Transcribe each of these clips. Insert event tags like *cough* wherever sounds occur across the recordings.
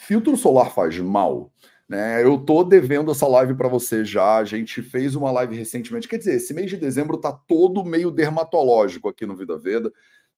filtro solar faz mal? Né? Eu tô devendo essa live para você já. A gente fez uma live recentemente. Quer dizer, esse mês de dezembro tá todo meio dermatológico aqui no Vida Veda.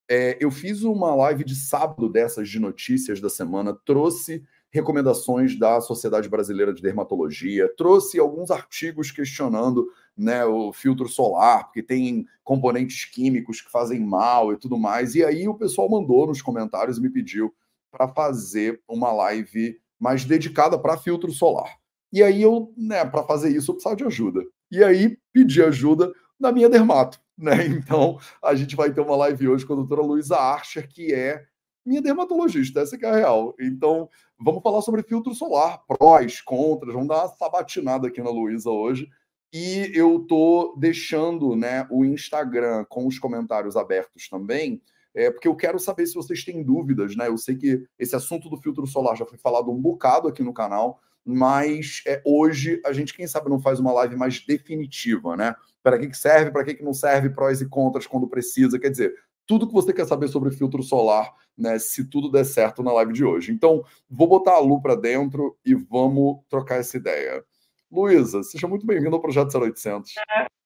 É, eu fiz uma live de sábado dessas de notícias da semana, trouxe recomendações da Sociedade Brasileira de Dermatologia, trouxe alguns artigos questionando né, o filtro solar, porque tem componentes químicos que fazem mal e tudo mais. E aí o pessoal mandou nos comentários e me pediu para fazer uma live mais dedicada para filtro solar. E aí eu, né, para fazer isso, eu precisava de ajuda. E aí pedi ajuda da minha dermato, *laughs* né? Então, a gente vai ter uma live hoje com a doutora Luísa Archer, que é minha dermatologista, essa que é a real. Então, vamos falar sobre filtro solar, prós, contras, vamos dar uma sabatinada aqui na Luísa hoje. E eu tô deixando, né, o Instagram com os comentários abertos também, é, porque eu quero saber se vocês têm dúvidas, né? Eu sei que esse assunto do filtro solar já foi falado um bocado aqui no canal, mas é, hoje a gente, quem sabe, não faz uma live mais definitiva, né? Para que, que serve, para que, que não serve, prós e contras quando precisa. Quer dizer, tudo que você quer saber sobre filtro solar, né? Se tudo der certo na live de hoje. Então, vou botar a Lu para dentro e vamos trocar essa ideia. Luísa, seja muito bem-vinda ao Projeto 0800. É.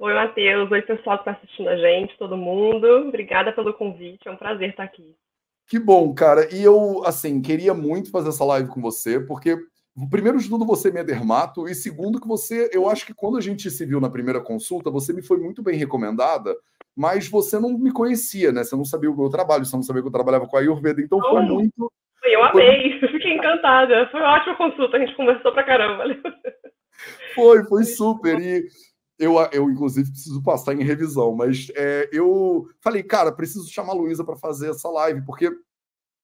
Oi, Matheus. Oi, pessoal que está assistindo a gente, todo mundo. Obrigada pelo convite. É um prazer estar aqui. Que bom, cara. E eu, assim, queria muito fazer essa live com você, porque, primeiro de tudo, você me é dermato, e segundo, que você, eu acho que quando a gente se viu na primeira consulta, você me foi muito bem recomendada, mas você não me conhecia, né? Você não sabia o meu trabalho, você não sabia que eu trabalhava com a Ayurveda, então foi muito. Eu amei, foi... *laughs* fiquei encantada. Foi uma ótima consulta, a gente conversou pra caramba. Foi, foi super. E eu, eu, inclusive, preciso passar em revisão, mas é, eu falei, cara, preciso chamar a Luísa para fazer essa live, porque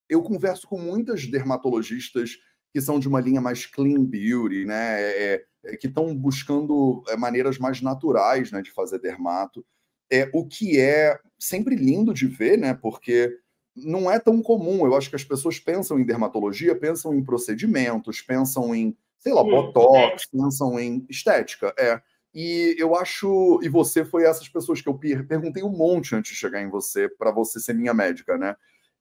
eu converso com muitas dermatologistas que são de uma linha mais clean beauty, né? É, é, que estão buscando é, maneiras mais naturais né, de fazer dermato. É, o que é sempre lindo de ver, né? Porque não é tão comum. Eu acho que as pessoas pensam em dermatologia, pensam em procedimentos, pensam em, sei lá, botox, pensam em estética. É. E eu acho. E você foi essas pessoas que eu perguntei um monte antes de chegar em você, para você ser minha médica, né?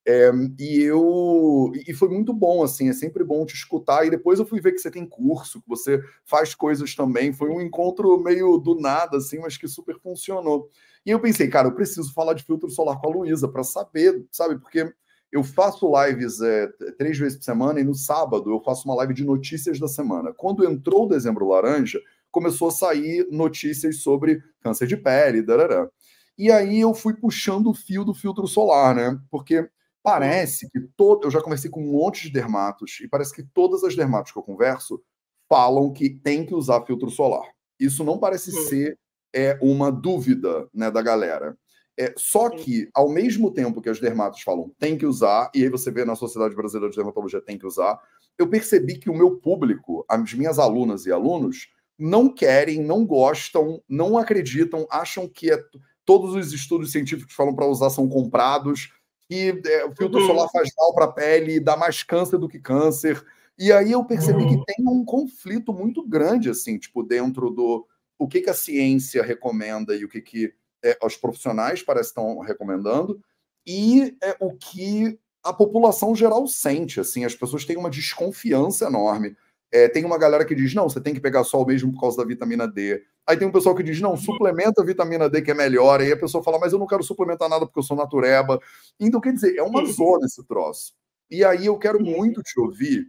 É, e eu. E foi muito bom, assim, é sempre bom te escutar. E depois eu fui ver que você tem curso, que você faz coisas também. Foi um encontro meio do nada, assim, mas que super funcionou. E eu pensei, cara, eu preciso falar de filtro solar com a Luísa para saber, sabe? Porque eu faço lives é, três vezes por semana e no sábado eu faço uma live de notícias da semana. Quando entrou o dezembro laranja, começou a sair notícias sobre câncer de pele, darará. E aí eu fui puxando o fio do filtro solar, né? Porque parece que todo. Eu já conversei com um monte de dermatos, e parece que todas as dermatos que eu converso falam que tem que usar filtro solar. Isso não parece hum. ser é, uma dúvida né, da galera. É, só que, ao mesmo tempo que as dermatos falam tem que usar, e aí você vê na Sociedade Brasileira de Dermatologia tem que usar, eu percebi que o meu público, as minhas alunas e alunos, não querem, não gostam, não acreditam, acham que é, todos os estudos científicos falam para usar são comprados, que é, o filtro uhum. solar faz mal para a pele, dá mais câncer do que câncer. E aí eu percebi uhum. que tem um conflito muito grande, assim, tipo, dentro do o que, que a ciência recomenda e o que, que é, os profissionais parecem estão recomendando, e é, o que a população geral sente, assim, as pessoas têm uma desconfiança enorme. É, tem uma galera que diz, não, você tem que pegar sol mesmo por causa da vitamina D. Aí tem um pessoal que diz, não, suplementa a vitamina D que é melhor. Aí a pessoa fala, mas eu não quero suplementar nada porque eu sou natureba. Então, quer dizer, é uma zona esse troço. E aí eu quero muito te ouvir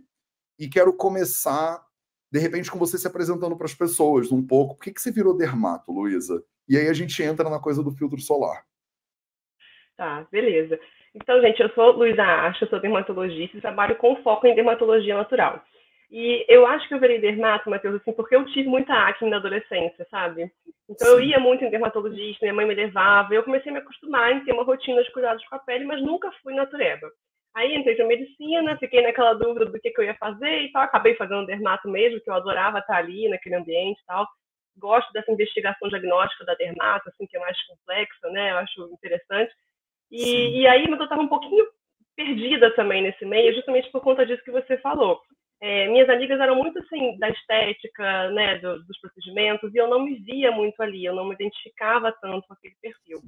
e quero começar, de repente, com você se apresentando para as pessoas um pouco. Por que, que você virou dermato, Luísa? E aí a gente entra na coisa do filtro solar. Tá, beleza. Então, gente, eu sou Luísa Acha, sou dermatologista e trabalho com foco em dermatologia natural. E eu acho que eu virei dermato, Matheus, assim, porque eu tive muita acne na adolescência, sabe? Então eu ia muito em dermatologista, minha mãe me levava, eu comecei a me acostumar em ter uma rotina de cuidados com a pele, mas nunca fui natureba. Aí entrei para medicina, fiquei naquela dúvida do que, que eu ia fazer e tal, acabei fazendo dermato mesmo, que eu adorava estar ali naquele ambiente e tal. Gosto dessa investigação diagnóstica da dermato, assim, que é mais complexa, né? Eu acho interessante. E, e aí, mas eu estava um pouquinho perdida também nesse meio, justamente por conta disso que você falou é, minhas amigas eram muito assim da estética, né, do, dos procedimentos, e eu não me via muito ali, eu não me identificava tanto com aquele perfil.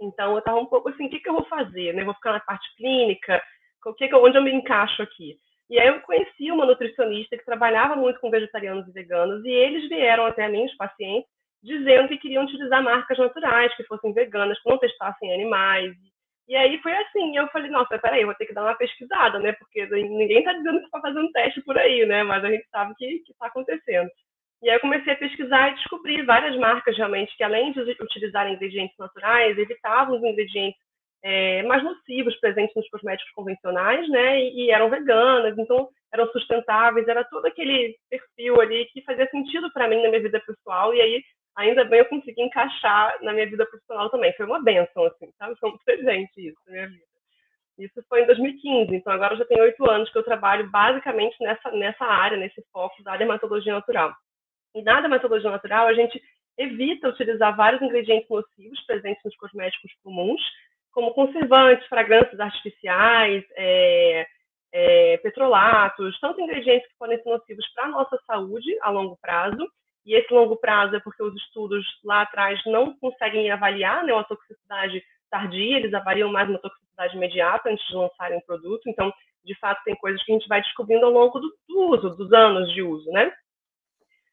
Então eu estava um pouco assim, o que, que eu vou fazer? Né? Vou ficar na parte clínica? O que que eu, onde eu me encaixo aqui? E E aí eu conheci uma nutricionista que trabalhava muito com vegetarianos e veganos, e eles vieram até mim, os pacientes, dizendo que queriam utilizar marcas naturais, que fossem veganas, que não testassem animais. E aí foi assim, eu falei, nossa, peraí, eu vou ter que dar uma pesquisada, né? Porque ninguém está dizendo que está fazendo teste por aí, né? Mas a gente sabe que está acontecendo. E aí eu comecei a pesquisar e descobri várias marcas realmente que, além de utilizar ingredientes naturais, evitavam os ingredientes é, mais nocivos presentes nos cosméticos convencionais, né? E, e, eram veganas, então eram sustentáveis, era todo aquele perfil ali que fazia sentido para mim na minha vida pessoal. E aí, ainda bem, eu consegui encaixar na minha vida profissional também. Foi uma benção, assim, sabe? Foi um *laughs* presente isso na minha vida. Isso foi em 2015, então agora já tenho oito anos que eu trabalho basicamente nessa, nessa área, nesse foco da dermatologia natural. E na dermatologia natural, a gente evita utilizar vários ingredientes nocivos presentes nos cosméticos comuns, como conservantes, fragrâncias artificiais, é, é, petrolatos, tanto ingredientes que podem ser nocivos para a nossa saúde a longo prazo, e esse longo prazo é porque os estudos lá atrás não conseguem avaliar né, uma toxicidade tardia, eles avaliam mais uma toxicidade imediata antes de lançarem um produto, então, de fato, tem coisas que a gente vai descobrindo ao longo do, do uso, dos anos de uso, né?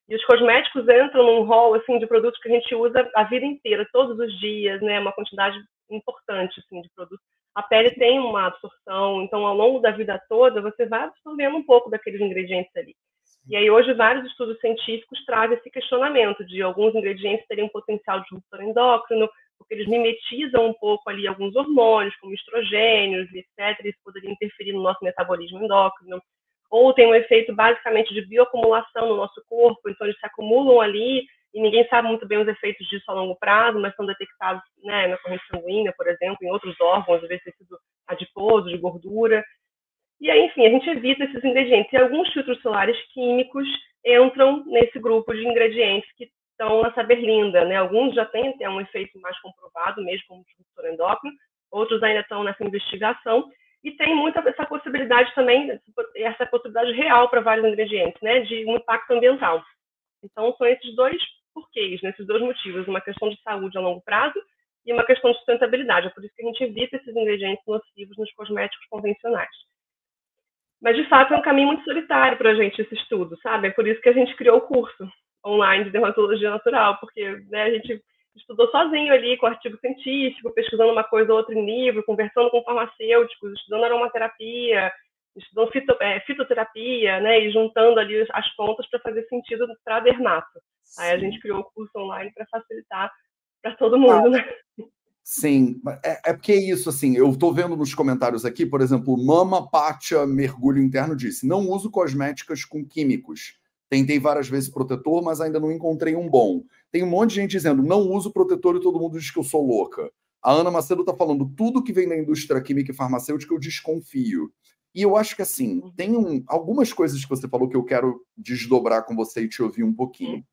E os cosméticos entram num rol assim de produtos que a gente usa a vida inteira, todos os dias, né? Uma quantidade importante assim de produtos. A pele tem uma absorção, então ao longo da vida toda você vai absorvendo um pouco daqueles ingredientes ali. E aí hoje vários estudos científicos trazem esse questionamento de alguns ingredientes terem um potencial de disruptor endócrino, porque eles mimetizam um pouco ali alguns hormônios, como estrogênios, etc. Isso poderia interferir no nosso metabolismo endócrino ou tem um efeito basicamente de bioacumulação no nosso corpo, então eles se acumulam ali e ninguém sabe muito bem os efeitos disso a longo prazo, mas são detectados né, na corrente sanguínea, por exemplo, em outros órgãos, às vezes tecido adiposo, de gordura. E aí, enfim, a gente evita esses ingredientes. E alguns filtros solares químicos entram nesse grupo de ingredientes que estão a saber linda, né? Alguns já têm até um efeito mais comprovado, mesmo como disruptor endócrino, outros ainda estão nessa investigação, e tem muita essa possibilidade também, essa possibilidade real para vários ingredientes, né, de um impacto ambiental. Então, são esses dois porquês, né, esses dois motivos, uma questão de saúde a longo prazo e uma questão de sustentabilidade. É por isso que a gente evita esses ingredientes nocivos nos cosméticos convencionais. Mas, de fato, é um caminho muito solitário para a gente esse estudo, sabe? É por isso que a gente criou o curso online de dermatologia natural, porque né, a gente estudou sozinho ali com artigo científico, pesquisando uma coisa ou outra em livro, conversando com farmacêuticos, estudando aromaterapia, estudando fito, é, fitoterapia, né, e juntando ali as pontas para fazer sentido para a dermato. Aí a gente criou o curso online para facilitar para todo mundo, né? Sim, é, é, porque é isso, assim, eu estou vendo nos comentários aqui, por exemplo, Mama Pátia Mergulho Interno disse, não uso cosméticas com químicos. Tentei várias vezes protetor, mas ainda não encontrei um bom. Tem um monte de gente dizendo, não uso protetor e todo mundo diz que eu sou louca. A Ana Macedo está falando, tudo que vem da indústria química e farmacêutica eu desconfio. E eu acho que, assim, uhum. tem um, algumas coisas que você falou que eu quero desdobrar com você e te ouvir um pouquinho.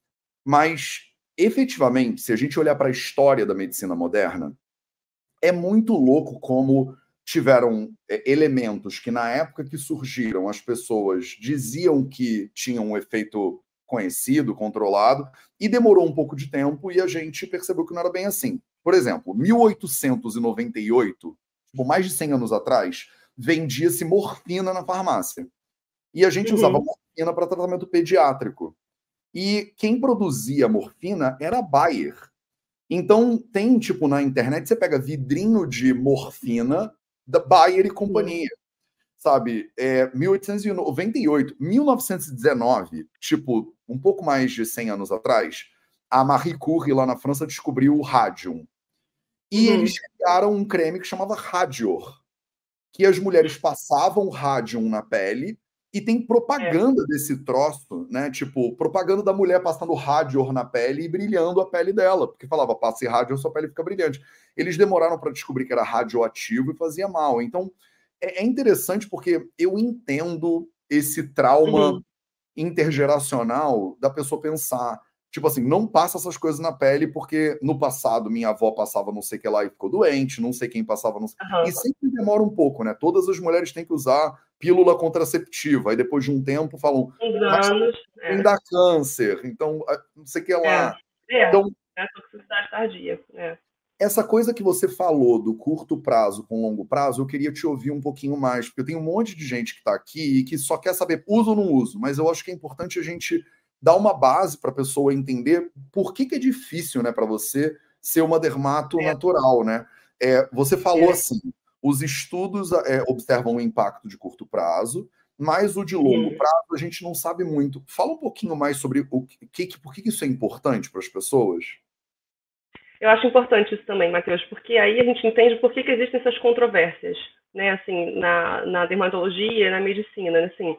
Mas, efetivamente, se a gente olhar para a história da medicina moderna, é muito louco como tiveram é, elementos que, na época que surgiram, as pessoas diziam que tinham um efeito conhecido, controlado, e demorou um pouco de tempo e a gente percebeu que não era bem assim. Por exemplo, 1898, tipo, mais de 100 anos atrás, vendia-se morfina na farmácia. E a gente uhum. usava morfina para tratamento pediátrico. E quem produzia morfina era a Bayer. Então, tem, tipo, na internet, você pega vidrinho de morfina da Bayer e companhia sabe? É, 1898, 1919, tipo, um pouco mais de 100 anos atrás, a Marie Curie, lá na França, descobriu o Radium. E uhum. eles criaram um creme que chamava Radior, que as mulheres passavam Radium na pele e tem propaganda é. desse troço, né? Tipo, propaganda da mulher passando Radior na pele e brilhando a pele dela, porque falava, passe Radior, sua pele fica brilhante. Eles demoraram para descobrir que era radioativo e fazia mal. Então, é, é interessante porque eu entendo esse trauma uhum. intergeracional da pessoa pensar. Tipo assim, não passa essas coisas na pele, porque no passado minha avó passava não sei o que lá e ficou doente, não sei quem passava, não sei. Uhum. E sempre demora um pouco, né? Todas as mulheres têm que usar pílula contraceptiva, aí depois de um tempo falam. Anos, é. dá câncer, então não sei o que lá. É, é. Então, é a toxicidade tardia. É. essa coisa que você falou do curto prazo com longo prazo, eu queria te ouvir um pouquinho mais, porque eu tenho um monte de gente que está aqui e que só quer saber uso ou não uso, mas eu acho que é importante a gente dar uma base para a pessoa entender por que, que é difícil né, para você ser uma dermato é. natural. Né? É, você falou é. assim: os estudos é, observam o impacto de curto prazo, mas o de longo prazo a gente não sabe muito. Fala um pouquinho mais sobre o que, por que isso é importante para as pessoas. Eu acho importante isso também, Matheus, porque aí a gente entende por que, que existem essas controvérsias, né, assim, na, na dermatologia, na medicina, né, assim.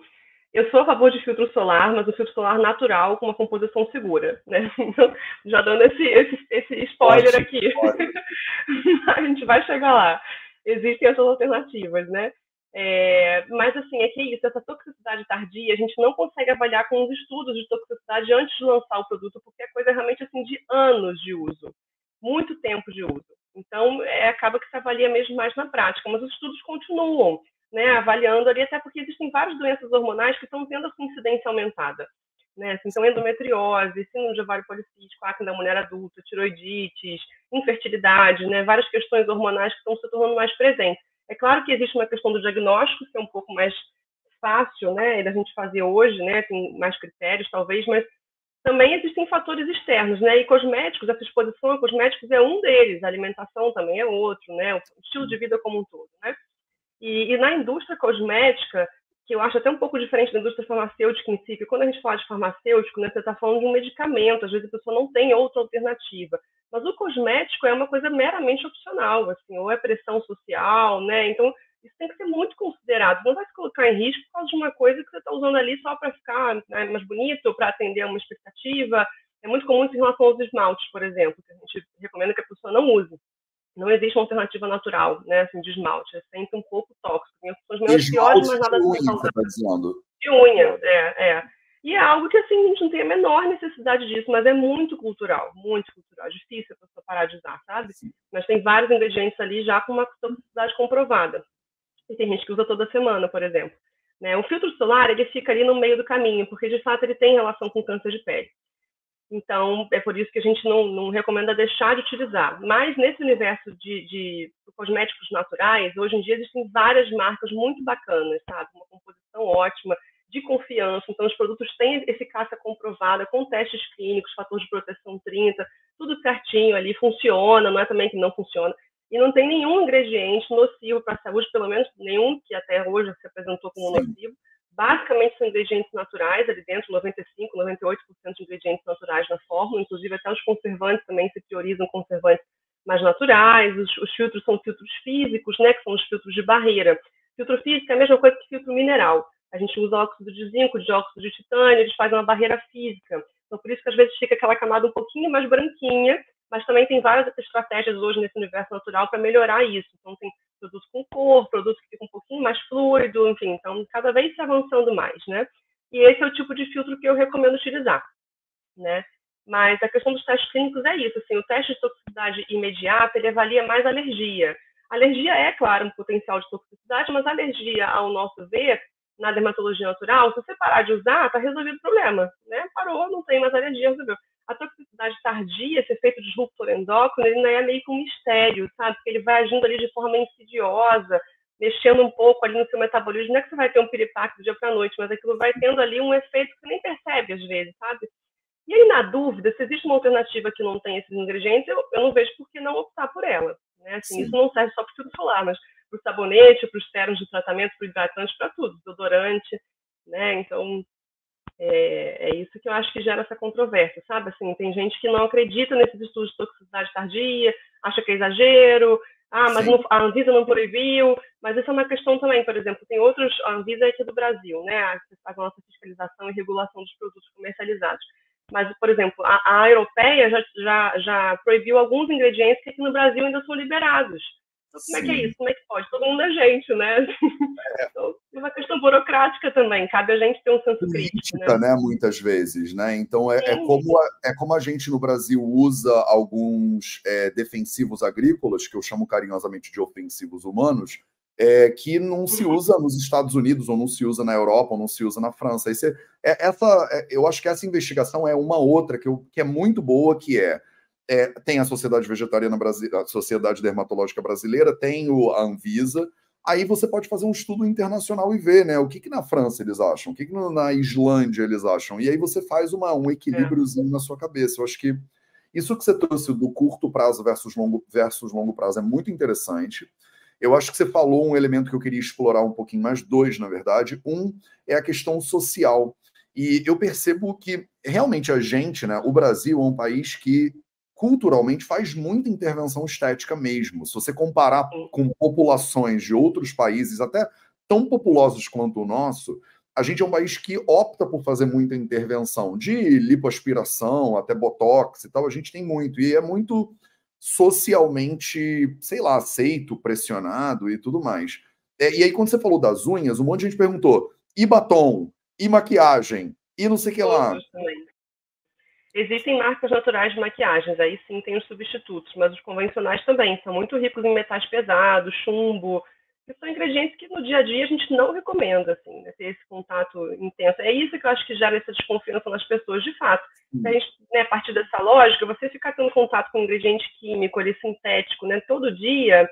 Eu sou a favor de filtro solar, mas um filtro solar natural com uma composição segura, né? *laughs* Então, já dando esse, esse, esse spoiler aqui. *laughs* a gente vai chegar lá. Existem essas alternativas, né? É, mas assim, é que é isso, essa toxicidade tardia, a gente não consegue avaliar com os estudos de toxicidade antes de lançar o produto, porque é coisa realmente assim de anos de uso muito tempo de uso. Então, é, acaba que se avalia mesmo mais na prática, mas os estudos continuam né, avaliando ali, até porque existem várias doenças hormonais que estão tendo essa incidência aumentada. Né? Assim, então, endometriose, síndrome de ovário policístico, acne da mulher adulta, tiroidites, infertilidade, né? várias questões hormonais que estão se tornando mais presentes. É claro que existe uma questão do diagnóstico, que é um pouco mais fácil né, da gente fazer hoje, né, tem mais critérios talvez, mas também existem fatores externos, né? E cosméticos, essa exposição a cosméticos é um deles, a alimentação também é outro, né? O estilo de vida como um todo, né? E, e na indústria cosmética, que eu acho até um pouco diferente da indústria farmacêutica em si, porque quando a gente fala de farmacêutico, né, você está falando de um medicamento, às vezes a pessoa não tem outra alternativa. Mas o cosmético é uma coisa meramente opcional, assim, ou é pressão social, né? Então, isso tem que ser muito considerado. Não vai se colocar em risco por causa de uma coisa que você está usando ali só para ficar né, mais bonito, para atender a uma expectativa. É muito comum em relação aos esmaltes, por exemplo, que a gente recomenda que a pessoa não use. Não existe uma alternativa natural, né, assim, de esmalte. É sempre um pouco tóxico. Tem opções menos piores, mas nada de unha, você tá dizendo. De unha, é, é. E é algo que, assim, a gente não tem a menor necessidade disso, mas é muito cultural, muito cultural. É difícil a pessoa parar de usar, sabe? Sim. Mas tem vários ingredientes ali já com uma toxicidade comprovada. E tem gente que usa toda semana, por exemplo. Né? O filtro solar, ele fica ali no meio do caminho, porque de fato ele tem relação com câncer de pele. Então, é por isso que a gente não, não recomenda deixar de utilizar. Mas nesse universo de, de, cosméticos naturais, hoje em dia existem várias marcas muito bacanas, sabe? Uma composição ótima, de confiança. Então, os produtos têm eficácia comprovada, com testes clínicos, fator de proteção 30, tudo certinho ali, funciona, não é também que não funciona e não tem nenhum ingrediente nocivo para a saúde, pelo menos nenhum que até hoje se apresentou como Sim. nocivo. Basicamente são ingredientes naturais, ali dentro 95, 98% de ingredientes naturais na fórmula, inclusive até os conservantes também se priorizam conservantes mais naturais, os, os, filtros são filtros físicos, né, que são os filtros de barreira. Filtro físico é a mesma coisa que filtro mineral. A gente usa óxido de zinco, dióxido de titânio, eles fazem uma barreira física. Então, por isso que às vezes fica aquela camada um pouquinho mais branquinha, mas também tem várias estratégias hoje nesse universo natural para melhorar isso. Então, tem produtos com cor, produtos mais fluido, enfim, então cada vez se avançando mais, né? E esse é o tipo de filtro que eu recomendo utilizar, né? Mas a questão dos testes clínicos é isso, assim, o teste de toxicidade imediata, ele avalia mais alergia. alergia é, claro, um potencial de toxicidade, mas alergia, ao nosso ver, na dermatologia natural, se você parar de usar, está resolvido o problema, né? Parou, não tem mais alergia, resolveu a toxicidade tardia, esse efeito disruptor endócrino, ele ainda é meio que um mistério, sabe? Porque ele vai agindo ali de forma insidiosa, mexendo um pouco ali no seu metabolismo. Não é que você vai ter um piripaque do dia para a noite, mas aquilo vai tendo ali um efeito que você nem percebe às vezes, sabe? E aí, na dúvida, se existe uma alternativa que não tem esses ingredientes, eu, eu não vejo por que não optar por ela. Né? Assim, isso não serve só para o filtro solar, mas para o sabonete, para os sérums de tratamento, para o hidratante, para tudo, desodorante, né? Então, é, é, isso que eu acho que gera essa controvérsia, sabe? Assim, tem gente que não acredita nesses estudos de toxicidade tardia, acha que é exagero, ah, mas não, a Anvisa não proibiu, mas isso é uma questão também, por exemplo, tem outros, a Anvisa é aqui do Brasil, né, que faz a nossa fiscalização e regulação dos produtos comercializados. Mas, por exemplo, a, a europeia já, já, já proibiu alguns ingredientes que aqui no Brasil ainda são liberados. Então, como Sim. é que é isso? Como é que pode? Todo mundo é gente, né? É. Então, é uma questão burocrática também, cabe a gente ter um senso crítico. Né? né? Muitas vezes, né? Então, é, é, como a, é como a gente no Brasil usa alguns é, defensivos agrícolas, que eu chamo carinhosamente de ofensivos humanos, é, que não se uhum. usa nos Estados Unidos, ou não se usa na Europa, ou não se usa na França. Esse, é, essa, é, eu acho que essa investigação é uma outra que, eu, que é muito boa, que é é, tem a Sociedade Vegetariana Brasileira, a Sociedade Dermatológica Brasileira, tem o, a Anvisa. Aí você pode fazer um estudo internacional e ver, né? O que, que na França eles acham, o que, que na Islândia eles acham. E aí você faz uma, um equilíbriozinho é. na sua cabeça. Eu acho que isso que você trouxe do curto prazo versus longo, versus longo prazo é muito interessante. Eu acho que você falou um elemento que eu queria explorar um pouquinho mais, dois, na verdade. Um é a questão social. E eu percebo que realmente a gente, né, o Brasil é um país que culturalmente faz muita intervenção estética mesmo. Se você comparar com populações de outros países, até tão populosos quanto o nosso, a gente é um país que opta por fazer muita intervenção, de lipoaspiração até botox e tal, a gente tem muito. E é muito socialmente, sei lá, aceito, pressionado e tudo mais. É, e aí, quando você falou das unhas, um monte de gente perguntou: e batom? E maquiagem? E não sei o que lá. Existem marcas naturais de maquiagens, aí sim tem os substitutos, mas os convencionais também são muito ricos em metais pesados, chumbo, que são ingredientes que no dia a dia a gente não recomenda, assim, né, ter esse contato intenso. É isso que eu acho que gera essa desconfiança nas pessoas, de fato. A, gente, né, a partir dessa lógica, você ficar tendo contato com um ingrediente químico ali, sintético, né, todo dia,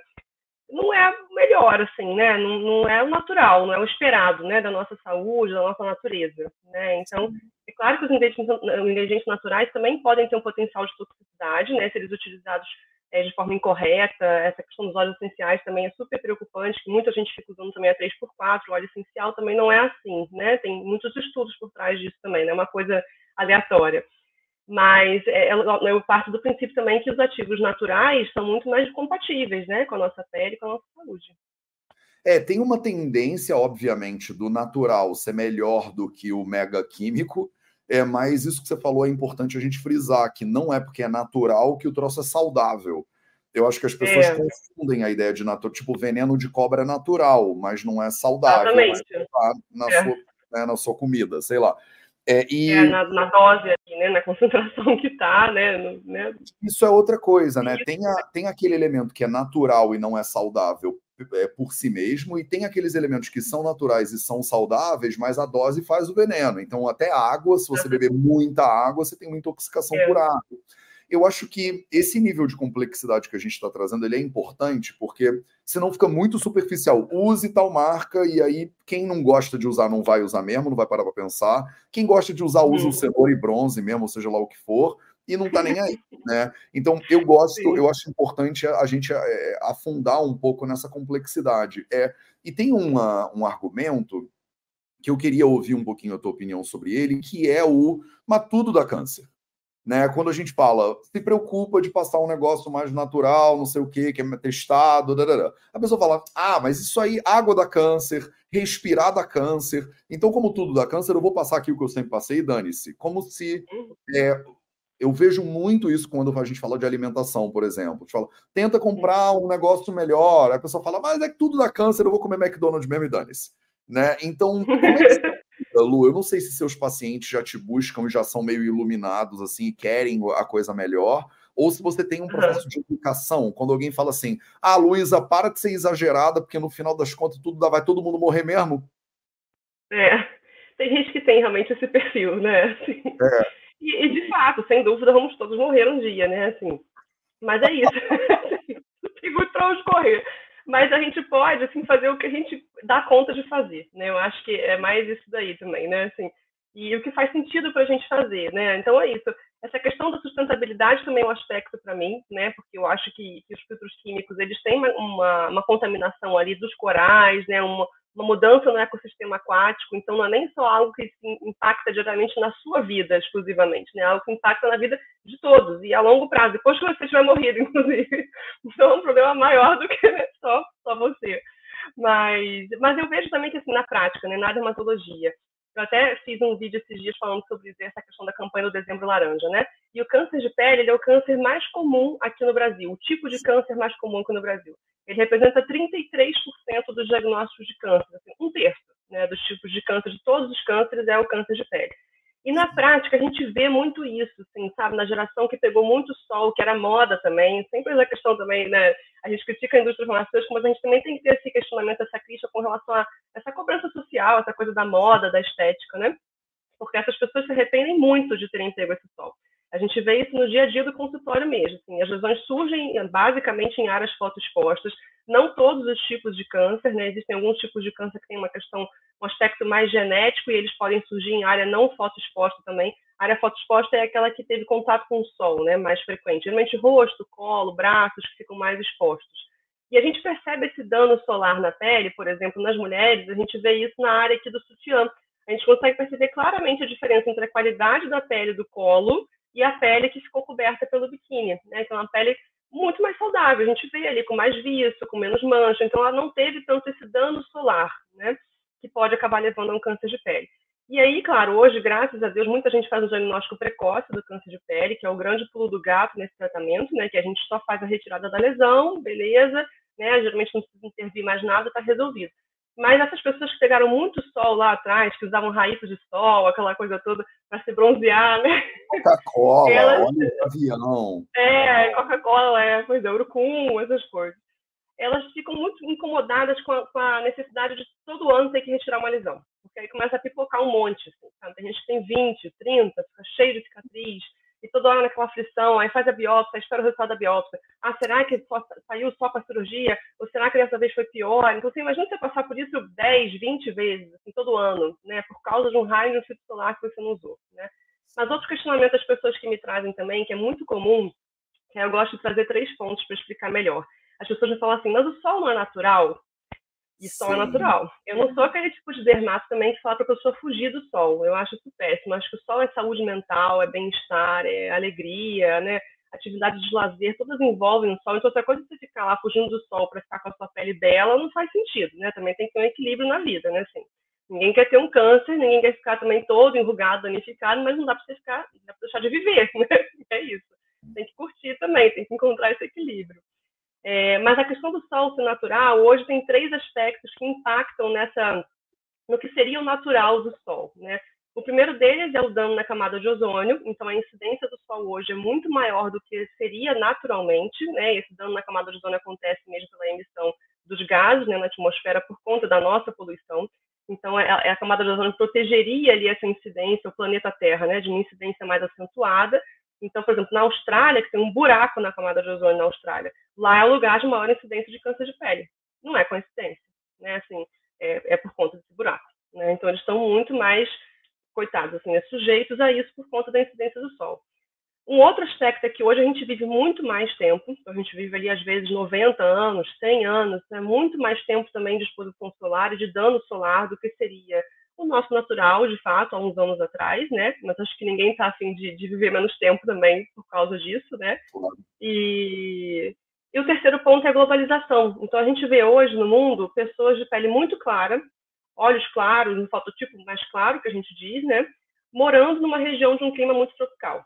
não é o melhor, assim, né, não, não é o natural, não é o esperado, né, da nossa saúde, da nossa natureza, né, então, é claro que os ingredientes, naturais também podem ter um potencial de toxicidade, né, se eles utilizados é, de forma incorreta. Essa questão dos óleos essenciais também é super preocupante, que muita gente fica usando também a 3x4, o óleo essencial também não é assim, né? Tem muitos estudos por trás disso também, não é uma coisa aleatória. Mas é, eu parto do princípio também que os ativos naturais são muito mais compatíveis, né, com a nossa pele e com a nossa saúde. É, tem uma tendência, obviamente, do natural ser melhor do que o mega químico, é, mas isso que você falou é importante a gente frisar, que não é porque é natural que o troço é saudável. Eu acho que as pessoas é. confundem a ideia de natural. Tipo, veneno de cobra é natural, mas não é saudável. Exatamente. Tá na, é. sua, né, na sua comida, sei lá. É, e... É, na, na, dose, né, na *laughs* concentração que está, né, né, Isso é outra coisa, né? Tem, a, tem aquele elemento que é natural e não é saudável é, por si mesmo, e tem aqueles elementos que são naturais e são saudáveis, mas a dose faz o veneno. Então, até água, se você beber muita água, você tem uma intoxicação é. por água. Eu acho que esse nível de complexidade que a gente está trazendo ele é importante, porque senão fica muito superficial. Use tal marca, e aí quem não gosta de usar não vai usar mesmo, não vai parar para pensar. Quem gosta de usar, usa o cenoura e bronze mesmo, seja lá o que for e não está nem aí, *laughs* né? Então eu gosto, eu acho importante a gente é, afundar um pouco nessa complexidade. É, e tem uma, um argumento que eu queria ouvir um pouquinho a tua opinião sobre ele, que é o matudo da câncer. Né? Quando a gente fala, se preocupa de passar um negócio mais natural, não sei o que, que é testado, dadada. a pessoa fala, ah, mas isso aí, água da câncer, respirar da câncer. Então, como tudo da câncer, eu vou passar aqui o que eu sempre passei e dane-se. Como se é, eu vejo muito isso quando a gente fala de alimentação, por exemplo. A gente fala, tenta comprar um negócio melhor. A pessoa fala, mas é que tudo dá câncer, eu vou comer McDonald's mesmo e dane-se. Né? Então, como é que Lu, eu não sei se seus pacientes já te buscam e já são meio iluminados assim e querem a coisa melhor, ou se você tem um processo de educação, quando alguém fala assim: "Ah, Luísa, para de ser exagerada, porque no final das contas tudo vai todo mundo morrer mesmo". É. Tem gente que tem realmente esse perfil, né? Assim. É. E, e, de fato, sem dúvida, vamos todos morrer um dia, né? Assim, mas é isso. *laughs* Tem muito para onde correr. Mas a gente pode, assim, fazer o que a gente dá conta de fazer, né? Eu acho que é mais isso daí também, né? Assim, e o que faz sentido para a gente fazer, né? Então é isso. Essa questão da sustentabilidade também é um aspecto para mim, né? Porque eu acho que, que os filtros químicos eles têm uma, uma, contaminação ali dos corais, né? Uma, uma mudança no ecossistema aquático, então não é nem só algo que impacta diretamente na sua vida exclusivamente, né? É algo que impacta na vida de todos e a longo prazo, depois que você tiver morrido, *laughs* inclusive. Então é um problema maior do que só, só você. Mas, mas eu vejo também que assim, na prática, né, na dermatologia, eu até fiz um vídeo esses dias falando sobre essa questão da campanha do Dezembro Laranja, né? E o câncer de pele é o câncer mais comum aqui no Brasil, o tipo de câncer mais comum aqui no Brasil. Ele representa 33% dos diagnósticos de câncer, assim, um terço né, dos tipos de câncer, de todos os cânceres, é o câncer de pele. E na prática a gente vê muito isso, assim, sabe? Na geração que pegou muito sol, que era moda também, sempre essa questão também, né? A gente critica a indústria farmacêutica, mas a gente também tem que ter esse questionamento, essa crítica com relação a essa cobrança social, essa coisa da moda, da estética, né? Porque essas pessoas se arrependem muito de terem pego esse sol. A gente vê isso no dia a dia do consultório mesmo. Assim, as lesões surgem basicamente em áreas fotoexpostas, não todos os tipos de câncer, né? Existem alguns tipos de câncer que têm uma questão, um aspecto mais genético e eles podem surgir em área não fotoexposta também. A área fotoexposta é aquela que teve contato com o sol, né? Mais frequente. Geralmente rosto, colo, braços que ficam mais expostos. E a gente percebe esse dano solar na pele, por exemplo, nas mulheres, a gente vê isso na área aqui do sutiã. A gente consegue perceber claramente a diferença entre a qualidade da pele do colo e a pele que ficou coberta pelo biquíni. Né? Então, é uma pele muito mais saudável. A gente vê ali com mais viço, com menos mancha. Então, ela não teve tanto esse dano solar, né? Que pode acabar levando a um câncer de pele. E aí, claro, hoje, graças a Deus, muita gente faz o diagnóstico precoce do câncer de pele, que é o grande pulo do gato nesse tratamento, né? Que a gente só faz a retirada da lesão, beleza, né? Geralmente não precisa intervir mais nada, está resolvido. Mas essas pessoas que pegaram muito sol lá atrás, que usavam raízes de sol, aquela coisa toda, para se bronzear, né? Coca-Cola, Elas... óleo de avião. É, Coca-Cola, é, pois é, urucum, essas coisas. Elas ficam muito incomodadas com a, com a, necessidade de todo ano ter que retirar uma lesão. Porque aí começa a pipocar um monte. Assim, sabe? Tem gente que tem 20, 30, fica cheio de cicatriz, e toda hora naquela aflição, aí faz a biópsia, espera o resultado da biópsia. Ah, será que só, saiu só com a cirurgia? Ou será que dessa vez foi pior? Então, você imagina você passar por isso 10, 20 vezes, assim, todo ano, né? Por causa de um raio de um filtro solar que você não usou, né? Mas outro questionamento das pessoas que me trazem também, que é muito comum, que eu gosto de trazer três pontos para explicar melhor. As pessoas me falam assim, mas o sol não é natural? E sol é natural. Eu não sou aquele tipo de dermato também que fala para a pessoa fugir do sol. Eu acho isso péssimo. Acho que o sol é saúde mental, é bem-estar, é alegria, né? Atividades de lazer, todas envolvem o sol. Então, outra coisa é você ficar lá fugindo do sol para ficar com a sua pele bela, não faz sentido, né? Também tem que ter um equilíbrio na vida, né? Assim, ninguém quer ter um câncer, ninguém quer ficar também todo enrugado, danificado, mas não dá para você ficar, não dá para deixar de viver, *laughs* né? É isso. Tem que curtir também, tem que encontrar esse equilíbrio. É, mas a questão do sol ser natural, hoje tem três aspectos que impactam nessa, no que seria o natural do sol. Né? O primeiro deles é o dano na camada de ozônio, então a incidência do sol hoje é muito maior do que seria naturalmente. Né? Esse dano na camada de ozônio acontece mesmo pela emissão dos gases né, na atmosfera por conta da nossa poluição. Então, é, é a camada de ozônio protegeria ali essa incidência, o planeta Terra, né, de uma incidência mais acentuada, então, por exemplo, na Austrália, que tem um buraco na camada de ozônio na Austrália, lá é o lugar de maior incidência de câncer de pele. Não é coincidência, né? Assim, é, é por conta desse buraco. Né? Então, eles estão muito mais, coitados, assim, né? sujeitos a isso por conta da incidência do sol. Um outro aspecto é que hoje a gente vive muito mais tempo, então a gente vive ali às vezes 90 anos, 100 anos, né? muito mais tempo também de exposição solar e de dano solar do que seria o nosso natural, de fato, há uns anos atrás, né? Mas acho que ninguém está afim de, de, viver menos tempo também por causa disso, né? E, e o terceiro ponto é a globalização. Então, a gente vê hoje no mundo pessoas de pele muito clara, olhos claros, um fototipo mais claro, que a gente diz, né? Morando numa região de um clima muito tropical.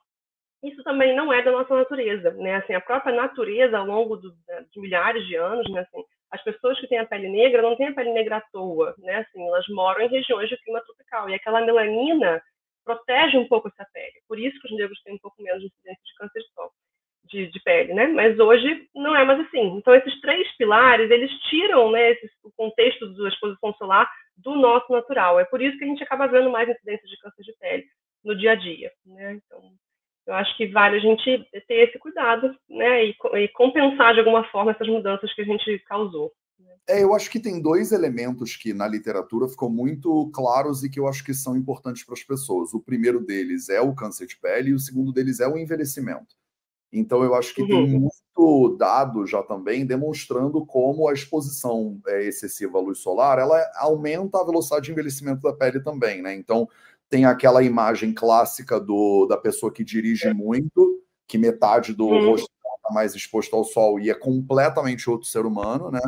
Isso também não é da nossa natureza, né? Assim, a própria natureza, ao longo do, de milhares de anos, né? Assim, as pessoas que têm a pele negra não têm a pele negra à toa, né? Assim, elas moram em regiões de clima tropical e aquela melanina protege um pouco essa pele. Por isso que os negros têm um pouco menos de incidência de câncer de, sol, de, de pele, né? Mas hoje não é mais assim. Então esses três pilares eles tiram, né, esse, o contexto da exposição solar do nosso natural. É por isso que a gente acaba vendo mais incidências de câncer de pele no dia a dia, né? Então eu acho que vale a gente ter esse cuidado, né, e, e compensar de alguma forma essas mudanças que a gente causou. É, eu acho que tem dois elementos que na literatura ficam muito claros e que eu acho que são importantes para as pessoas. O primeiro deles é o câncer de pele e o segundo deles é o envelhecimento. Então, eu acho que uhum. tem muito dado já também demonstrando como a exposição é, excessiva à luz solar ela aumenta a velocidade de envelhecimento da pele também, né? Então, tem aquela imagem clássica do, da pessoa que dirige é. muito, que metade do uhum. rosto está mais exposto ao sol e é completamente outro ser humano, né?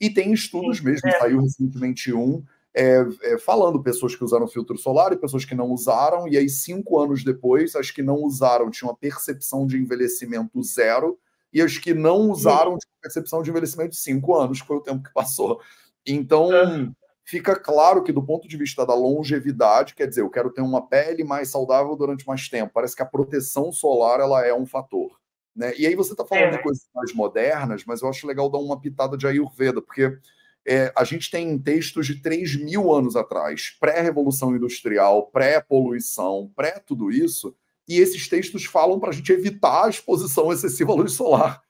E tem estudos mesmo, é. saiu recentemente um, é, é, falando pessoas que usaram filtro solar e pessoas que não usaram, e aí cinco anos depois, as que não usaram tinham uma percepção de envelhecimento zero, e as que não usaram tinham percepção de envelhecimento de cinco anos, que foi o tempo que passou. Então, fica claro que, do ponto de vista da longevidade, quer dizer, eu quero ter uma pele mais saudável durante mais tempo. Parece que a proteção solar ela é um fator. Né? E aí você está falando é. de coisas mais modernas, mas eu acho legal dar uma pitada de Ayurveda, porque é, a gente tem textos de 3 mil anos atrás, pré-revolução industrial, pré-poluição, pré tudo isso, e esses textos falam para a gente evitar a exposição excessiva à luz solar.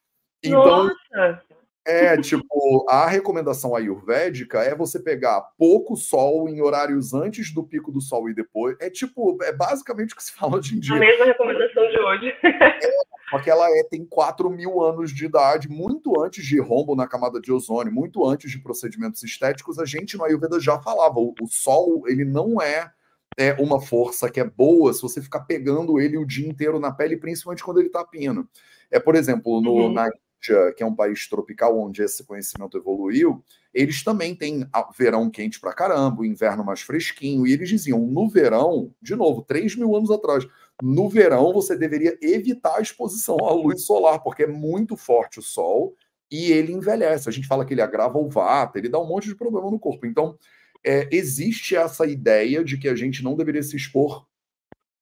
Então, Nossa. É tipo, a recomendação ayurvédica é você pegar pouco sol em horários antes do pico do sol e depois. É tipo, é basicamente o que se fala hoje em dia. A mesma recomendação de hoje. é, porque ela é, tem 4 mil anos de idade, muito antes de rombo na camada de ozônio, muito antes de procedimentos estéticos, a gente no Ayurveda já falava, o, o sol, ele não é é uma força que é boa se você ficar pegando ele o dia inteiro na pele, principalmente quando ele está pino. É, por exemplo, no, uhum. na Índia, que é um país tropical onde esse conhecimento evoluiu, eles também têm verão quente pra caramba, inverno mais fresquinho, e eles diziam, no verão, de novo, 3 mil anos atrás, no verão você deveria evitar a exposição à luz solar, porque é muito forte o sol e ele envelhece. A gente fala que ele agrava o vata, ele dá um monte de problema no corpo. Então, é, existe essa ideia de que a gente não deveria se expor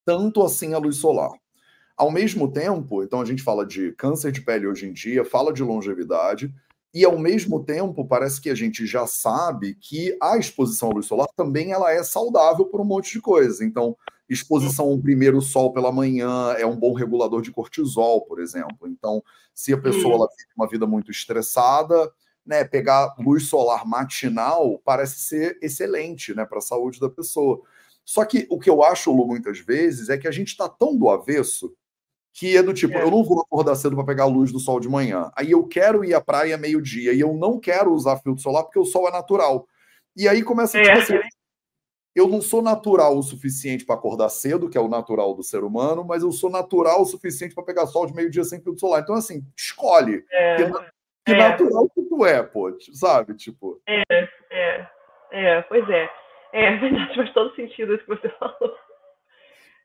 tanto assim à luz solar. Ao mesmo tempo, então a gente fala de câncer de pele hoje em dia, fala de longevidade, e ao mesmo tempo parece que a gente já sabe que a exposição à luz solar também ela é saudável por um monte de coisas. Então, exposição ao primeiro sol pela manhã é um bom regulador de cortisol, por exemplo. Então, se a pessoa ela uma vida muito estressada, né, pegar luz solar matinal parece ser excelente né, para a saúde da pessoa. Só que o que eu acho, Lu, muitas vezes, é que a gente está tão do avesso que é do tipo, é. eu não vou acordar cedo para pegar a luz do sol de manhã. Aí eu quero ir à praia meio-dia e eu não quero usar filtro solar porque o sol é natural. E aí começa a tipo, é. assim, eu não sou natural o suficiente para acordar cedo, que é o natural do ser humano, mas eu sou natural o suficiente para pegar sol de meio-dia sem filtro solar. Então, assim, escolhe. É. Que, que é. natural que tu é, pô, sabe? Tipo. É, é, é, pois é. É *laughs* verdade, faz todo sentido isso que você falou.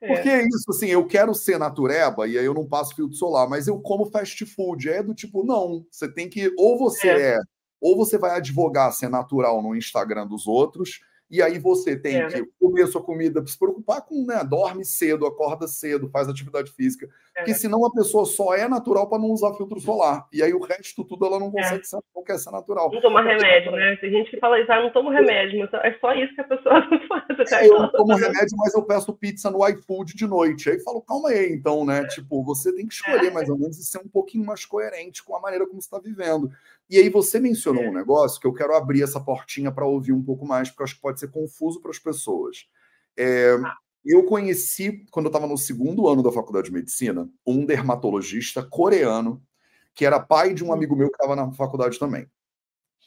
É. Porque é isso, assim, eu quero ser natureba e aí eu não passo filtro solar, mas eu como fast food. É do tipo, não, você tem que. Ou você é, é ou você vai advogar ser natural no Instagram dos outros, e aí você tem é. que comer sua comida, se preocupar com, né, dorme cedo, acorda cedo, faz atividade física, é. porque senão a pessoa só é natural para não usar filtro solar, e aí o resto tudo ela não é. consegue é. ser, não quer ser natural. Não toma remédio, né? Tem gente que fala isso, ah, não tomo remédio, é só isso que a pessoa *laughs* não faz. É, eu não tomo remédio, mas eu peço pizza no iFood de noite, aí falo, calma aí, então, né, é. tipo, você tem que escolher mais ou menos e ser um pouquinho mais coerente com a maneira como você está vivendo. E aí você mencionou um negócio que eu quero abrir essa portinha para ouvir um pouco mais, porque eu acho que pode ser confuso para as pessoas. É, ah. Eu conheci, quando eu estava no segundo ano da faculdade de medicina, um dermatologista coreano, que era pai de um hum. amigo meu que estava na faculdade também.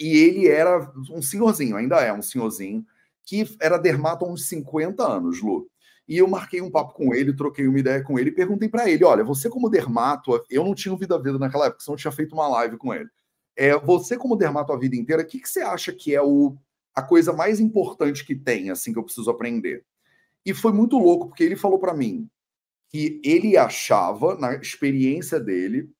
E ele era um senhorzinho, ainda é um senhorzinho, que era dermato há uns 50 anos, Lu. E eu marquei um papo com ele, troquei uma ideia com ele e perguntei para ele: olha, você como dermato, eu não tinha vida a vida naquela época, senão eu tinha feito uma live com ele. É, você como dermato a vida inteira, o que, que você acha que é o, a coisa mais importante que tem, assim, que eu preciso aprender? E foi muito louco, porque ele falou para mim que ele achava, na experiência dele,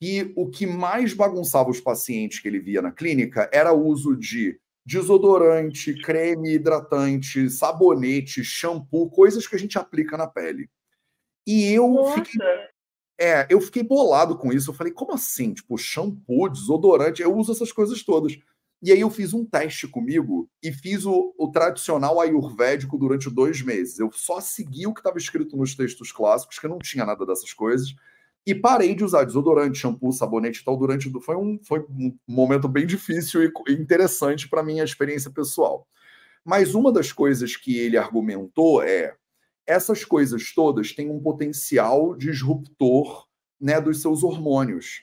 que o que mais bagunçava os pacientes que ele via na clínica era o uso de desodorante, creme hidratante, sabonete, shampoo, coisas que a gente aplica na pele. E eu Nossa. fiquei é, eu fiquei bolado com isso. Eu falei, como assim? Tipo, shampoo, desodorante, eu uso essas coisas todas. E aí eu fiz um teste comigo e fiz o, o tradicional ayurvédico durante dois meses. Eu só segui o que estava escrito nos textos clássicos, que não tinha nada dessas coisas, e parei de usar desodorante, shampoo, sabonete e tal durante. Foi um, foi um momento bem difícil e interessante para minha experiência pessoal. Mas uma das coisas que ele argumentou é essas coisas todas têm um potencial disruptor né, dos seus hormônios.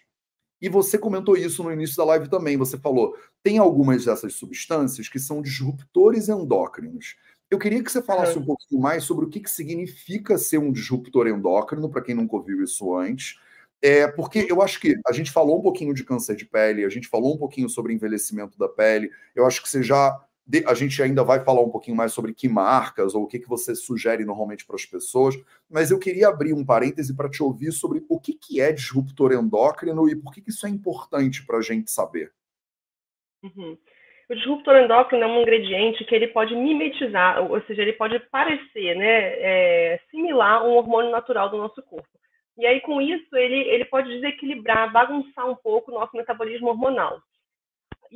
E você comentou isso no início da live também. Você falou, tem algumas dessas substâncias que são disruptores endócrinos. Eu queria que você falasse é. um pouquinho mais sobre o que, que significa ser um disruptor endócrino, para quem nunca ouviu isso antes. É, porque eu acho que a gente falou um pouquinho de câncer de pele, a gente falou um pouquinho sobre envelhecimento da pele. Eu acho que você já a gente ainda vai falar um pouquinho mais sobre que marcas ou o que, que você sugere normalmente para as pessoas, mas eu queria abrir um parêntese para te ouvir sobre o que, que é disruptor endócrino e por que, que isso é importante para a gente saber. Uhum. O disruptor endócrino é um ingrediente que ele pode mimetizar, ou seja, ele pode parecer, né, é, similar a um hormônio natural do nosso corpo. E aí, com isso, ele, ele pode desequilibrar, bagunçar um pouco o nosso metabolismo hormonal.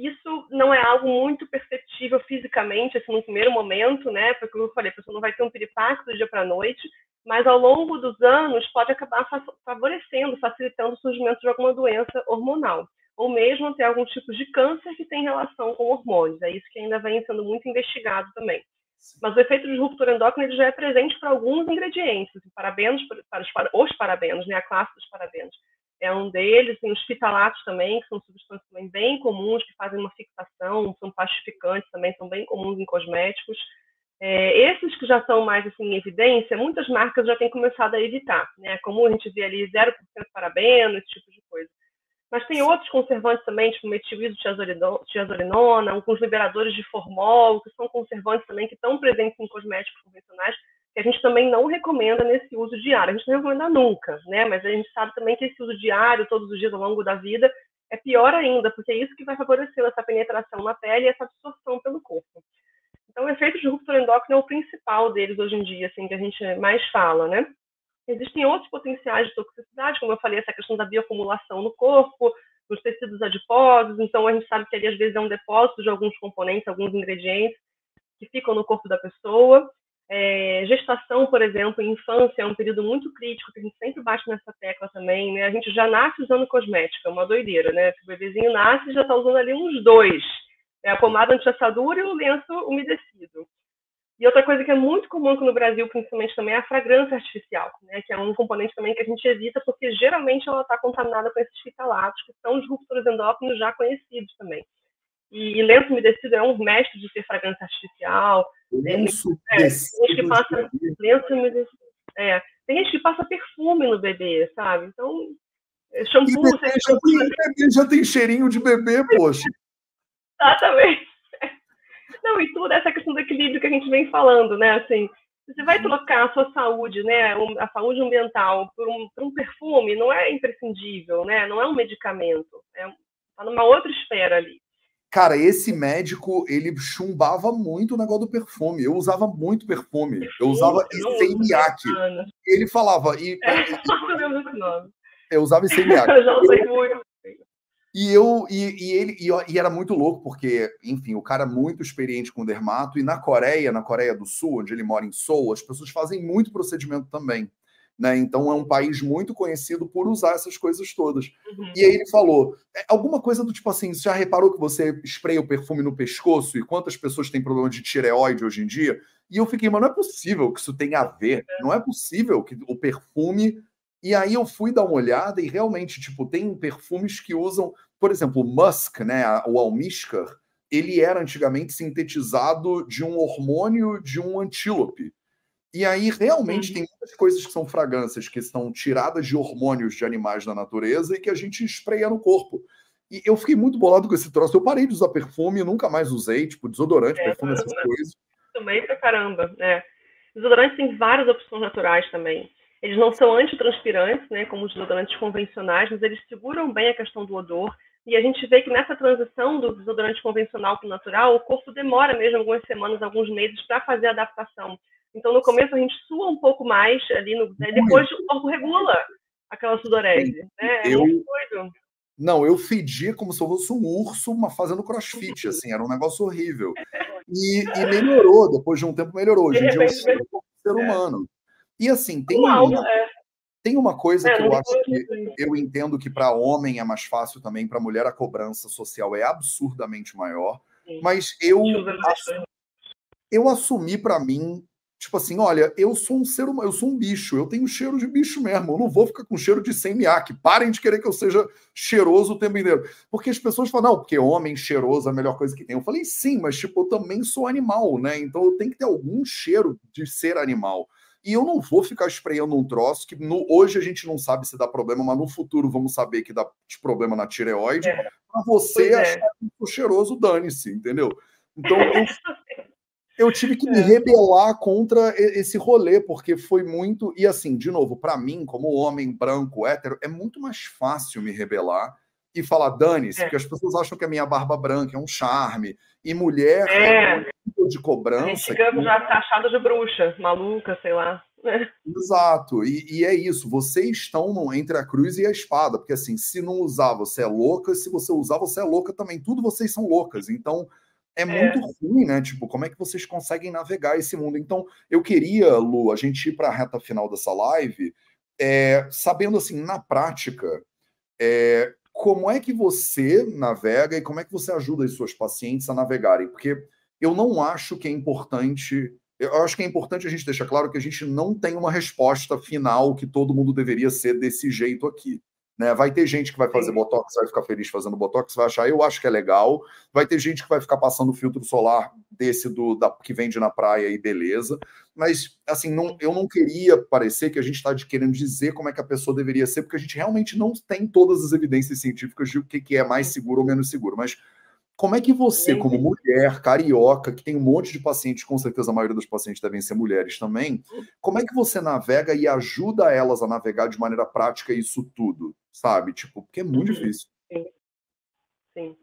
Isso não é algo muito perceptível fisicamente, assim, no primeiro momento, né? Porque, como eu falei, a pessoa não vai ter um piripaque do dia para a noite, mas ao longo dos anos pode acabar favorecendo, facilitando o surgimento de alguma doença hormonal, ou mesmo ter algum tipo de câncer que tem relação com hormônios. É isso que ainda vem sendo muito investigado também. Mas o efeito de ruptura endócrina já é presente para alguns ingredientes, assim, parabenos, para os, para os parabenos, né, a classe dos parabenos. É um deles, tem os fitalatos também, que são substâncias também bem comuns, que fazem uma fixação, são pacificantes também, são bem comuns em cosméticos. É, esses que já estão mais assim, em evidência, muitas marcas já têm começado a evitar. Né? Comum a gente ver ali 0% parabeno, esse tipo de coisa. Mas tem outros conservantes também, tipo metil-isotiazolinona, alguns liberadores de formol, que são conservantes também que estão presentes em cosméticos convencionais, que a gente também não recomenda nesse uso diário. A gente não recomenda nunca, né? Mas a gente sabe também que esse uso diário, todos os dias ao longo da vida, é pior ainda, porque é isso que vai favorecer essa penetração na pele e essa absorção pelo corpo. Então, o efeito de ruptura endócrina é o principal deles hoje em dia, assim, que a gente mais fala, né? Existem outros potenciais de toxicidade, como eu falei, essa questão da bioacumulação no corpo, nos tecidos adiposos, então a gente sabe que ali às vezes é um depósito de alguns componentes, alguns ingredientes que ficam no corpo da pessoa. É, gestação, por exemplo, em infância é um período muito crítico, que a gente sempre bate nessa tecla também, né? A gente já nasce usando cosmética, é uma doideira, né? Se o bebezinho nasce, já está usando ali uns dois. É a pomada anti-assadura e o lenço umedecido. E outra coisa que é muito comum aqui no Brasil, principalmente também, é a fragrância artificial, né? que é um componente também que a gente evita, porque geralmente ela está contaminada com esses fitalatos, que são os ruptores endócrinos já conhecidos também. E, lenço umedecido é um mestre de ter fragrância artificial. Lenço é, tem gente que passa lenço umedecido. É, tem gente que passa perfume no bebê, sabe? Então, é, shampoo. E bebê, já, tem, bebê já tem cheirinho de bebê, poxa. *laughs* Exatamente. Não, e tudo essa questão do equilíbrio que a gente vem falando, né? Assim, você vai trocar a sua saúde, né, a saúde ambiental por um, por um perfume, não é imprescindível, né? Não é um medicamento, é tá numa outra esfera ali. Cara, esse médico, ele chumbava muito o negócio do perfume. Eu usava muito perfume. eu usava Esseniac. Ele falava. E, é, *laughs* eu usava Esseniac. *laughs* eu já sei muito. E eu e, e ele e, e, era muito louco porque, enfim, o cara muito experiente com dermato e na Coreia, na Coreia do Sul, onde ele mora em Seoul, as pessoas fazem muito procedimento também, né? Então é um país muito conhecido por usar essas coisas todas. Uhum. E aí ele falou é, alguma coisa do tipo assim, você já reparou que você espreia o perfume no pescoço e quantas pessoas têm problema de tireoide hoje em dia? E eu fiquei, mas não é possível que isso tenha a ver. Não é possível que o perfume e aí eu fui dar uma olhada e realmente, tipo, tem perfumes que usam, por exemplo, o musk, né, o almíscar, ele era antigamente sintetizado de um hormônio de um antílope. E aí realmente uhum. tem muitas coisas que são fragrâncias que estão tiradas de hormônios de animais da natureza e que a gente espreia no corpo. E eu fiquei muito bolado com esse troço. Eu parei de usar perfume, nunca mais usei, tipo, desodorante, é, perfume, essas coisas. Também pra caramba, né? Desodorante tem várias opções naturais também. Eles não são antitranspirantes, né, como os desodorantes convencionais, mas eles seguram bem a questão do odor. E a gente vê que nessa transição do desodorante convencional para o natural, o corpo demora mesmo algumas semamas, alguns meses para fazer a adaptação. Então, no começo, a gente sua um pouco mais ali, no, né, depois o corpo regula aquela sudorese. Né? É eu... Não, eu fedia como se eu fosse um urso fazendo crossfit, *laughs* assim, era um negócio horrível. E, e melhorou, depois de um tempo melhorou. Hoje em dia eu sou um ser humano. E assim, tem, uma, é. tem uma coisa é, que eu acho que eu entendo que para homem é mais fácil também, para mulher a cobrança social é absurdamente maior. Sim. Mas eu, eu assumi para mim, tipo assim, olha, eu sou um ser humano, eu sou um bicho, eu tenho cheiro de bicho mesmo, eu não vou ficar com cheiro de semiac. Parem de querer que eu seja cheiroso o tempo inteiro. Porque as pessoas falam, não, porque homem cheiroso é a melhor coisa que tem. Eu falei, sim, mas tipo, eu também sou animal, né? Então eu tenho que ter algum cheiro de ser animal. E eu não vou ficar espreando um troço que no, hoje a gente não sabe se dá problema, mas no futuro vamos saber que dá problema na tireoide. É. Para você pois é. achar é. cheiroso, dane-se, entendeu? Então eu, *laughs* eu tive que me é. rebelar contra esse rolê, porque foi muito. E assim, de novo, para mim, como homem branco, hétero, é muito mais fácil me rebelar e falar dane-se, é. porque as pessoas acham que a minha barba branca é um charme. E mulher é. de cobrança. A gente fica já taxada de bruxa, maluca, sei lá. *laughs* Exato, e, e, é isso. Vocês estão no, entre a cruz e a espada, porque assim, se não usar, você é louca, se você usar, você é louca também. Tudo vocês são loucas. Então, é, é muito ruim, né? Tipo, como é que vocês conseguem navegar esse mundo? Então, eu queria, Lu, a gente ir para a reta final dessa live, é, sabendo assim, na prática, é, como é que você navega e como é que você ajuda as suas pacientes a navegarem? Porque eu não acho que é importante. Eu acho que é importante a gente deixar claro que a gente não tem uma resposta final que todo mundo deveria ser desse jeito aqui. Né? Vai ter gente que vai fazer Sim. botox, vai ficar feliz fazendo botox, vai achar, eu acho que é legal. Vai ter gente que vai ficar passando filtro solar desse do da, que vende na praia e beleza. Mas, assim, não, eu não queria parecer que a gente está querendo dizer como é que a pessoa deveria ser, porque a gente realmente não tem todas as evidências científicas de o que, que é mais seguro ou menos seguro. Mas como é que você, como mulher carioca, que tem um monte de pacientes, com certeza a maioria dos pacientes devem ser mulheres também, como é que você navega e ajuda elas a navegar de maneira prática isso tudo, sabe? Tipo, porque é muito uhum. difícil. Sim. Sim.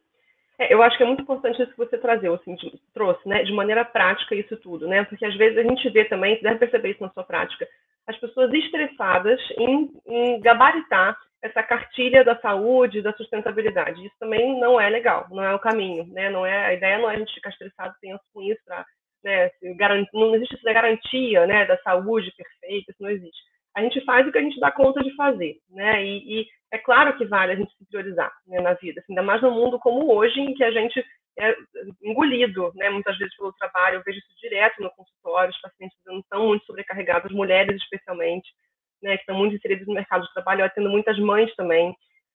É, eu acho que é muito importante isso que você trazeu, assim, trouxe, né? De maneira prática isso tudo, né? Porque às vezes a gente vê também, você deve perceber isso na sua prática, as pessoas estressadas em, em gabaritar essa cartilha da saúde, da sustentabilidade. Isso também não é legal, não é o caminho, né? Não é a ideia não é a gente ficar estressado tenso com isso para, né? não existe essa garantia, né? Da saúde perfeita, isso não existe. A gente faz o que a gente dá conta de fazer, né? E, e é claro que vale a gente se priorizar né, na vida, assim, ainda mais no mundo como hoje, em que a gente é engolido, né? Muitas vezes pelo trabalho, eu vejo isso direto no consultório, os pacientes estão muito sobrecarregados, mulheres especialmente né, que estão muito inseridos no mercado de trabalho, atendo muitas mães também,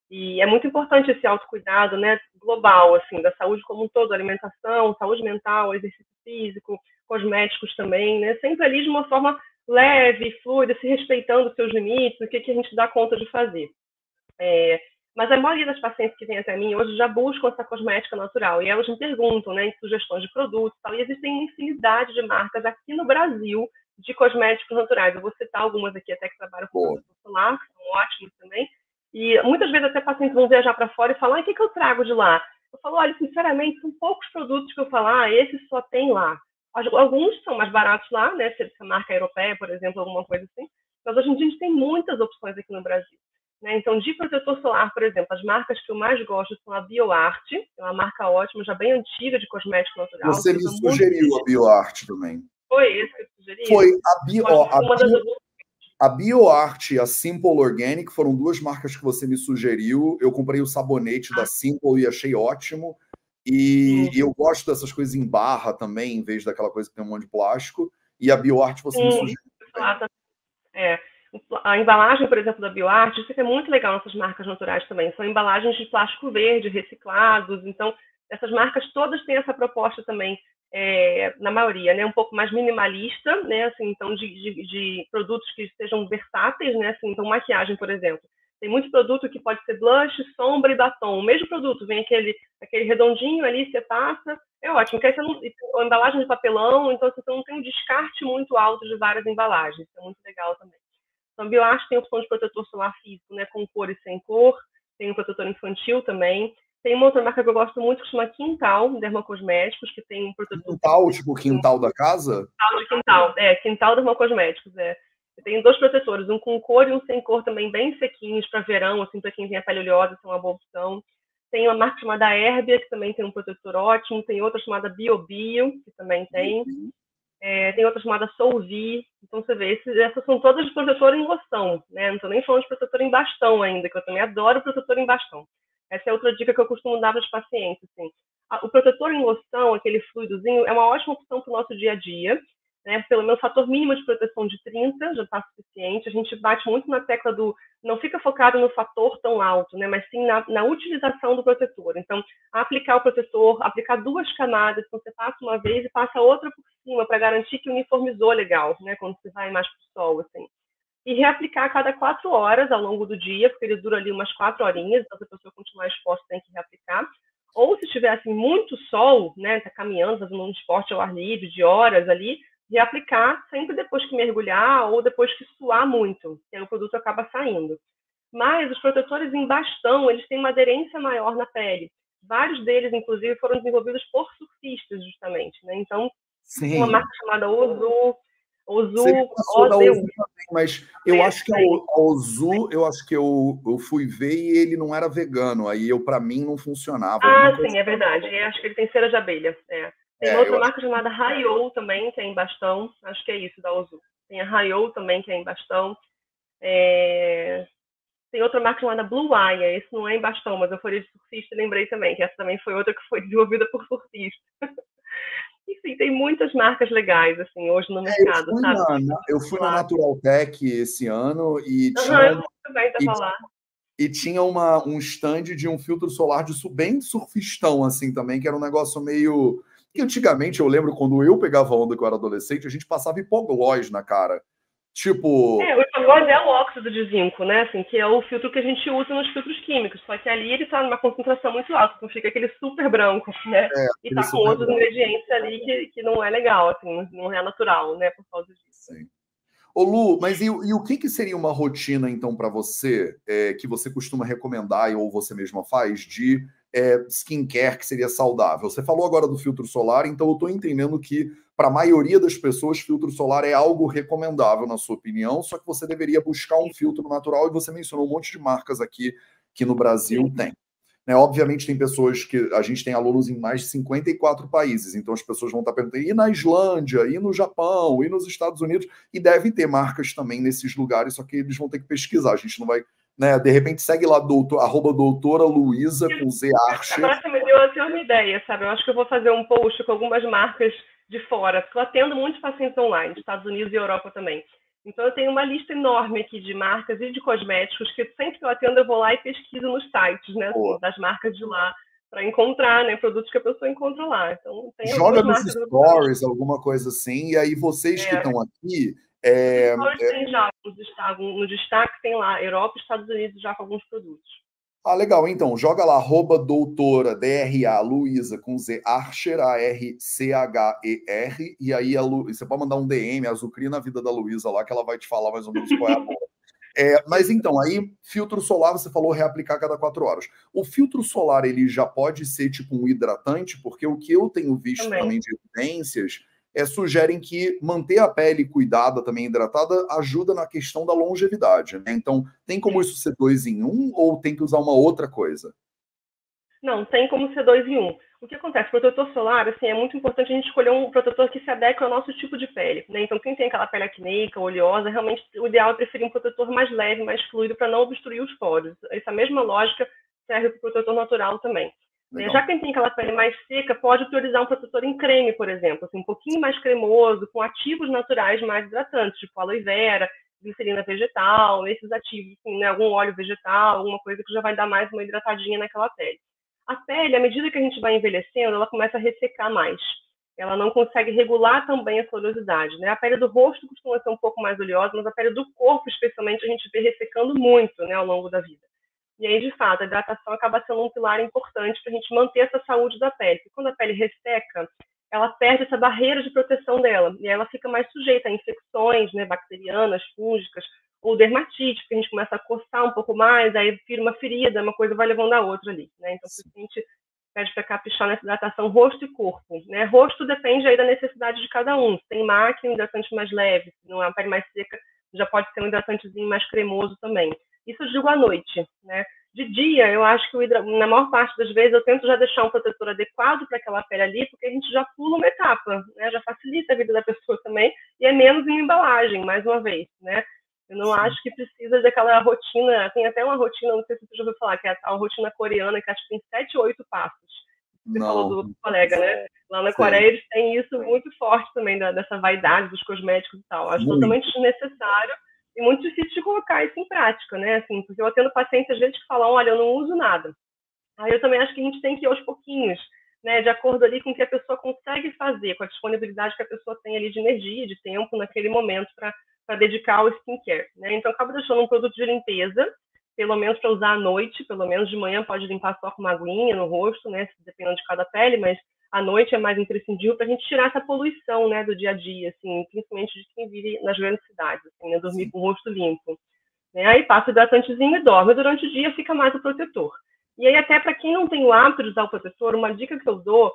e é muito importante esse autocuidado, né, global, assim, da saúde como um todo, alimentação, saúde mental, exercício físico, cosméticos também, né, sempre ali de uma forma leve, fluida, se respeitando os seus limites, o que, que a gente dá conta de fazer. É, mas a maioria das pacientes que vêm até mim hoje já buscam essa cosmética natural, e elas me perguntam, né, em sugestões de produtos e tal, e existem infinidade de marcas aqui no Brasil de cosméticos naturais. Eu vou citar algumas aqui até que trabalham com produto solar, que são ótimos também. E muitas vezes até pacientes vão viajar para fora e falam, ah, o que, que eu trago de lá? Eu falo, olha, sinceramente, são poucos produtos que eu falo, ah, esse só tem lá. Alguns são mais baratos lá, né? Se essa marca europeia, por exemplo, alguma coisa assim. Mas hoje em dia a gente tem muitas opções aqui no Brasil. Né? Então, de protetor solar, por exemplo, as marcas que eu mais gosto são a BioArt, é uma marca ótima, já bem antiga de cosmético natural. Você me sugeriu a BioArt também. Foi isso que eu sugeri? Foi a, bio, ó, a, bio, a BioArt e a Simple Organic foram duas marcas que você me sugeriu. Eu comprei o sabonete ah. da Simple e achei ótimo. E, e, eu gosto dessas coisas em barra também, em vez daquela coisa que tem um monte de plástico. E a BioArt você Sim, me sugeriu. É. A embalagem, por exemplo, da BioArt, isso é muito legal nessas marcas naturais também. São embalagens de plástico verde, reciclados. Então, essas marcas todas têm essa proposta também é, na maioria, né, um pouco mais minimalista, né, assim, então de, de, de, produtos que sejam versáteis, né, assim, então maquiagem, por exemplo. Tem muito produto que pode ser blush, sombra e batom. O mesmo produto, vem aquele, aquele redondinho ali, você passa, é ótimo. Porque você não, a embalagem de papelão, então você não tem um descarte muito alto de várias embalagens. Isso é muito legal também. Então, Bioarte tem opção de protetor solar físico, né, com cor e sem cor. Tem um protetor infantil também. Tem uma outra marca que eu gosto muito que chama Quintal Dermocosméticos, que tem um protetor. Quintal, tipo quintal da casa? Quintal de quintal, é, Quintal Dermocosméticos, é. Tem dois protetores, um com cor e um sem cor também, bem sequinhos para verão, assim, para quem tem a pele oleosa, é uma boa opção. Tem uma marca chamada Herbia, que também tem um protetor ótimo. Tem outra chamada BioBio, que também tem. Uhum. É, tem outra chamada Solvi. Então, você vê, esses, essas são todas de protetor em loção, né? Não estou nem falando de protetor em bastão ainda, que eu também adoro protetor em bastão. Essa é outra dica que eu costumo dar para os pacientes. Assim. O protetor em loção, aquele fluidozinho, é uma ótima opção para o nosso dia a dia. Né? Pelo menos fator mínimo de proteção de 30 já está suficiente. A gente bate muito na tecla do não fica focado no fator tão alto, né? mas sim na, na utilização do protetor. Então, aplicar o protetor, aplicar duas camadas, então você passa uma vez e passa outra por cima para garantir que uniformizou legal, né? quando você vai mais para o sol. Assim e reaplicar a cada quatro horas ao longo do dia, porque ele dura ali umas quatro horinhas, então se a pessoa continuar exposta tem que reaplicar. Ou se tiver assim, muito sol, né, tá caminhando, fazendo um esporte ao ar livre de horas ali, reaplicar sempre depois que mergulhar ou depois que suar muito, que aí o produto acaba saindo. Mas os protetores em bastão, eles têm uma aderência maior na pele. Vários deles, inclusive, foram desenvolvidos por surfistas, justamente. Né? Então, Sim. uma marca chamada Ozu, Ozu, Ozu mas eu é, acho que o Ozu, eu acho que eu, eu fui ver e ele não era vegano, aí eu para mim não funcionava. Ah, sim, é verdade. Eu acho que ele tem cera de abelha. É. Tem é, outra marca chamada Rayo também, que é em Bastão. Acho que é isso, da Ozu. Tem a Rayo também, que é em Bastão. É... Tem outra marca chamada Blue Eye. Esse não é em Bastão, mas eu fui de surfista e lembrei também, que essa também foi outra que foi *laughs* desenvolvida por surfistas. *laughs* Enfim, tem muitas marcas legais, assim, hoje no mercado, é, eu sabe? Na, eu fui na Natural Tech esse ano e tinha... Uhum, também tá falar. E tinha uma, um stand de um filtro solar de bem surfistão, assim, também, que era um negócio meio... Que antigamente, eu lembro, quando eu pegava onda que eu era adolescente, a gente passava hipoglós na cara. Tipo. É, o hipogose é o óxido de zinco, né? Assim, que é o filtro que a gente usa nos filtros químicos. Só que ali ele está numa concentração muito alta, então fica aquele super branco, né? É, e tá com outros branco. ingredientes ali que, que não é legal, assim, não é natural, né? Por causa disso. Sim. Ô Lu, mas e, e, o que, que seria uma rotina, então, para você, é, que você costuma recomendar ou você mesma faz, de é, skincare que seria saudável? Você falou agora do filtro solar, então eu estou entendendo que para a maioria das pessoas, filtro solar é algo recomendável, na sua opinião, só que você deveria buscar um filtro natural e você mencionou um monte de marcas aqui que no Brasil tem. Né, obviamente, tem pessoas que a gente tem alunos em mais de 54 países, então as pessoas vão estar perguntando, e na Islândia, e no Japão, e nos Estados Unidos, e deve ter marcas também nesses lugares, só que eles vão ter que pesquisar. A gente não vai né? De repente segue lá, doutor, arroba doutora Luísa com Z Archer. Agora você me deu assim, uma ideia, sabe? Eu acho que eu vou fazer um post com algumas marcas de fora, porque eu atendo muitos pacientes online, Estados Unidos e Europa também. Então eu tenho uma lista enorme aqui de marcas e de cosméticos que sempre que eu atendo eu vou lá e pesquiso nos sites, né, assim, das marcas de lá para encontrar, né, produtos que a pessoa encontra lá. Então tem joga nos stories alguma coisa assim e aí vocês é. que estão aqui é, é... já no destaque, no destaque tem lá Europa e Estados Unidos já com alguns produtos. Ah, legal. Então, joga lá, arroba doutora, D-R-A, Luísa, com Z, Archer, A-R-C-H-E-R, e aí a Lu... você pode mandar um DM, azucria na vida da Luísa lá, que ela vai te falar mais ou menos qual é a boa. É, mas então, aí, filtro solar, você falou reaplicar cada quatro horas. O filtro solar, ele já pode ser tipo um hidratante, porque o que eu tenho visto também, também de evidências é, sugerem que manter a pele cuidada, também hidratada, ajuda na questão da longevidade. Né? Então, tem como isso ser dois em um ou tem que usar uma outra coisa? Não, tem como ser dois em um. O que acontece? Protetor solar, assim, é muito importante a gente escolher um protetor que se adeque ao nosso tipo de pele. Né? Então, quem tem aquela pele acneica, oleosa, realmente o ideal é preferir um protetor mais leve, mais fluido, para não obstruir os poros. Essa mesma lógica serve para o protetor natural também. Legal. Já quem tem aquela pele mais seca, pode utilizar um protetor em creme, por exemplo, assim, um pouquinho mais cremoso, com ativos naturais mais hidratantes, tipo aloe vera, glicerina vegetal, esses ativos, assim, né, algum óleo vegetal, alguma coisa que já vai dar mais uma hidratadinha naquela pele. A pele, à medida que a gente vai envelhecendo, ela começa a ressecar mais. Ela não consegue regular também a oleosidade. Né? A pele do rosto costuma ser um pouco mais oleosa, mas a pele do corpo, especialmente, a gente vê ressecando muito né, ao longo da vida. E aí, de fato, a hidratação acaba sendo um pilar importante para a gente manter essa saúde da pele. Porque quando a pele resseca, ela perde essa barreira de proteção dela. E ela fica mais sujeita a infecções né, bacterianas, fúngicas, ou dermatite, porque a gente começa a coçar um pouco mais, aí vira uma ferida, uma coisa vai levando a outra ali. Né? Então, a gente pede para caprichar nessa hidratação rosto e corpo. Né? Rosto depende aí da necessidade de cada um. Se tem máquina, um hidratante mais leve. Se não é uma pele mais seca, já pode ser um hidratantezinho mais cremoso também. Isso digo à noite, né? De dia, eu acho que hidra... na maior parte das vezes eu tento já deixar um protetor adequado para aquela pele ali, porque a gente já pula uma etapa, né? Já facilita a vida da pessoa também e é menos em embalagem, mais uma vez, né? Eu não Sim. acho que precisa daquela rotina, tem até uma rotina, não sei se você já ouviu falar, que é a rotina coreana, que acho que tem sete, oito passos. Você não. falou do colega, né? Lá na Sim. Coreia eles têm isso muito forte também, da, dessa vaidade dos cosméticos e tal. Acho muito. totalmente desnecessário e muito difícil de colocar isso em prática, né? Assim, porque eu atendo pacientes às vezes que falam, olha, eu não uso nada. Aí eu também acho que a gente tem que ir aos pouquinhos, né? De acordo ali com o que a pessoa consegue fazer, com a disponibilidade que a pessoa tem ali de energia, de tempo naquele momento para dedicar ao skincare, né? Então, acaba deixando um produto de limpeza, pelo menos para usar à noite, pelo menos de manhã pode limpar só com uma aguinha no rosto, né? Dependendo de cada pele, mas à noite é mais imprescindível para a gente tirar essa poluição, né, do dia a dia, assim, principalmente de quem vive nas grandes cidades, assim, né, dormir com o rosto limpo. Né? Aí passa o hidratantezinho e dorme. Durante o dia fica mais o protetor. E aí até para quem não tem o hábito de usar o protetor, uma dica que eu dou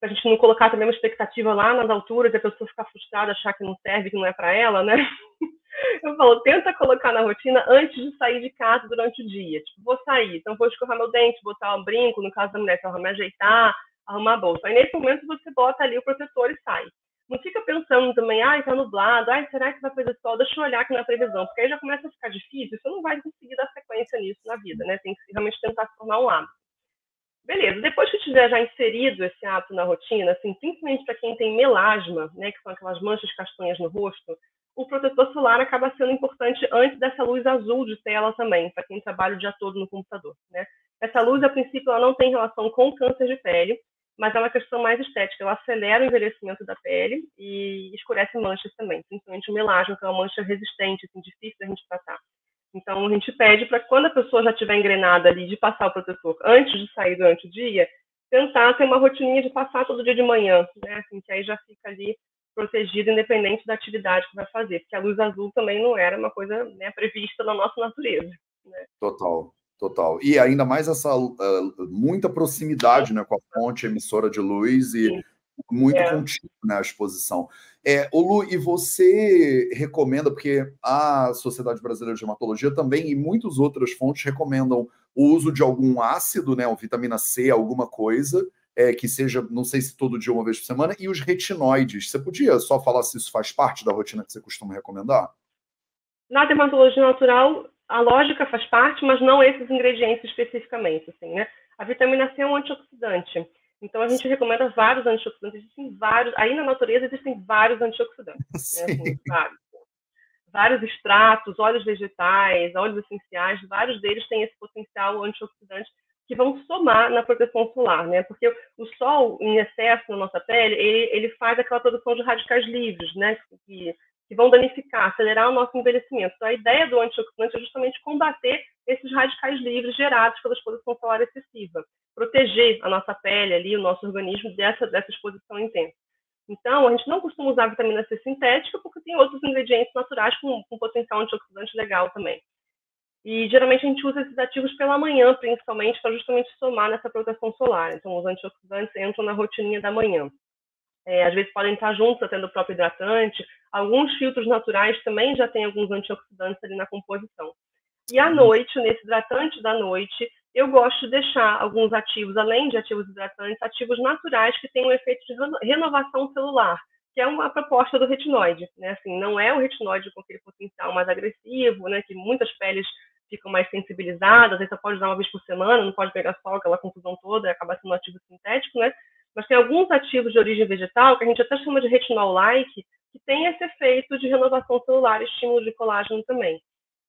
para a gente não colocar também uma expectativa lá nas alturas e a pessoa ficar frustrada, achar que não serve, que não é para ela, né? *laughs* Eu falo, tenta colocar na rotina antes de sair de casa durante o dia. Tipo, vou sair, então vou escovar meu dente, botar um brinco, no caso da mulher, então me ajeitar, arrumar a bolsa. Aí nesse momento você bota ali o protetor e sai. Não fica pensando também, ai, tá nublado, ai, será que vai fazer sol? Deixa eu olhar aqui na previsão, porque aí já começa a ficar difícil, você não vai conseguir dar sequência nisso na vida, né? Tem que realmente tentar se tornar um hábito. Beleza, depois que tiver já inserido esse hábito na rotina, assim, principalmente para quem tem melasma, né, que são aquelas manchas castanhas no rosto, o protetor solar acaba sendo importante antes dessa luz azul de tela também, para quem trabalha o dia todo no computador. Né? Essa luz, a princípio, ela não tem relação com câncer de pele, mas é uma questão mais estética. Ela acelera o envelhecimento da pele e escurece manchas também, principalmente o melasma, que é uma mancha resistente, assim, difícil da gente tratar. Então, a gente pede para quando a pessoa já estiver engrenada ali de passar o protetor antes de sair durante o dia, tentar ter uma rotininha de passar todo dia de manhã, né? Assim, que aí já fica ali protegido independente da atividade que vai fazer, porque a luz azul também não era uma coisa né, prevista na nossa natureza. Né? Total, total. E ainda mais essa uh, muita proximidade né, com a fonte emissora de luz e Sim. muito é. contínuo né, a exposição. É, o Lu, e você recomenda, porque a Sociedade Brasileira de Hematologia também e muitas outras fontes recomendam o uso de algum ácido, né, ou vitamina C, alguma coisa, é, que seja, não sei se todo dia, uma vez por semana, e os retinoides. Você podia só falar se isso faz parte da rotina que você costuma recomendar? Na dermatologia natural, a lógica faz parte, mas não esses ingredientes especificamente. Assim, né? A vitamina C é um antioxidante. Então a gente recomenda vários antioxidantes. Existem vários. Aí na natureza existem vários antioxidantes. Né? *laughs* Assim, vários. vários extratos, óleos vegetais, óleos essenciais, vários deles têm esse potencial antioxidante que vão somar na proteção solar, né? Porque o sol em excesso na nossa pele, ele, ele faz aquela produção de radicais livres, né? Que, que vão danificar, acelerar o nosso envelhecimento. Então, a ideia do antioxidante é justamente combater esses radicais livres gerados pela exposição solar excessiva, proteger a nossa pele ali, o nosso organismo dessa, dessa exposição intensa. Então, a gente não costuma usar vitamina C sintética porque tem outros ingredientes naturais com, com potencial antioxidante legal também. E geralmente a gente usa esses ativos pela manhã, principalmente, para justamente somar nessa proteção solar. Então, os antioxidantes entram na rotininha da manhã. É, às vezes podem estar juntos, até do próprio hidratante. Alguns filtros naturais também já têm alguns antioxidantes ali na composição. E à noite, nesse hidratante da noite, eu gosto de deixar alguns ativos, além de ativos hidratantes, ativos naturais que têm um efeito de renovação celular, que é uma proposta do retinoide. Né? Assim, não é o retinoide com aquele potencial mais agressivo, né? que muitas peles ficam mais sensibilizadas, aí você pode usar uma vez por semana, não pode pegar só aquela confusão toda e acabar sendo um ativo sintético, né? Mas tem alguns ativos de origem vegetal, que a gente até chama de retinol-like, que tem esse efeito de renovação celular e estímulo de colágeno também.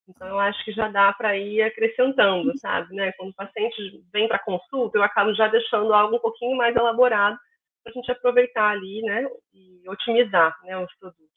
Então, eu acho que já dá para ir acrescentando, sabe? Né? Quando o paciente vem para consulta, eu acabo já deixando algo um pouquinho mais elaborado para a gente aproveitar ali, né? E otimizar né, os produtos.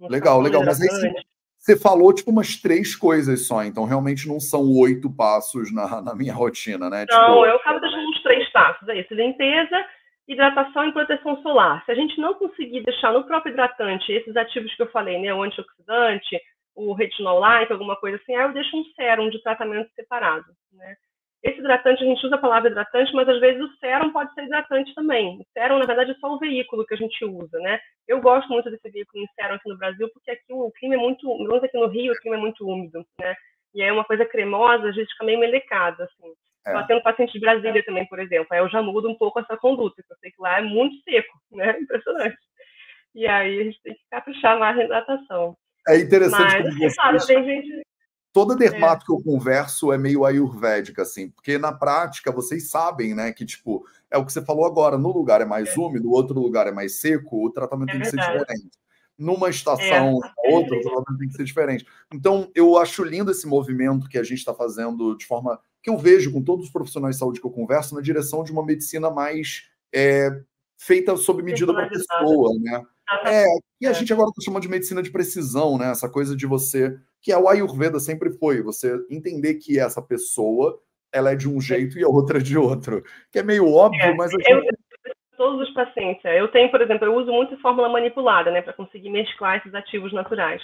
Legal, legal. Mas aí, você falou tipo umas três coisas só, então realmente não são oito passos na, na minha rotina, né? Não, tipo... eu acabo deixando uns três passos, é isso. Limpeza, hidratação e proteção solar. Se a gente não conseguir deixar no próprio hidratante esses ativos que eu falei, né? O antioxidante, o retinol like, alguma coisa assim, aí eu deixo um sérum de tratamento separado, né? Esse hidratante, a gente usa a palavra hidratante, mas às vezes o sérum pode ser hidratante também. O sérum, na verdade, é só o veículo que a gente usa, né? Eu gosto muito desse veículo em sérum aqui no Brasil, porque aqui o clima é muito, menos aqui no Rio, o clima é muito úmido, né? E é uma coisa cremosa, a gente fica meio melecada, assim. É. Só tendo paciente de Brasília também, por exemplo, aí eu já mudo um pouco essa conduta, porque eu sei que lá é muito seco, né? *laughs* Impressionante. E aí a gente tem que caprichar mais na hidratação. É interessante. Mas, você... claro, tem gente toda é. dermato é. que eu converso é meio ayurvédica, assim, porque na prática vocês sabem, né, que tipo, é o que você falou agora, no lugar é mais é. úmido, no outro lugar é mais seco, o tratamento é tem que ser diferente. Numa estação, é. outra, o tratamento tem que ser diferente. Então, eu acho lindo esse movimento que a gente está fazendo de forma que eu vejo com todos os profissionais de saúde que eu converso na direção de uma medicina mais é, feita sob medida para a pessoa, né? É, e a gente agora está chamando de medicina de precisão, né? Essa coisa de você que é o Ayurveda sempre foi, você entender que essa pessoa ela é de um jeito e a outra é de outro, que é meio óbvio, é, mas... Eu, todos os pacientes, é, eu tenho, por exemplo, eu uso muito fórmula manipulada, né, para conseguir mesclar esses ativos naturais.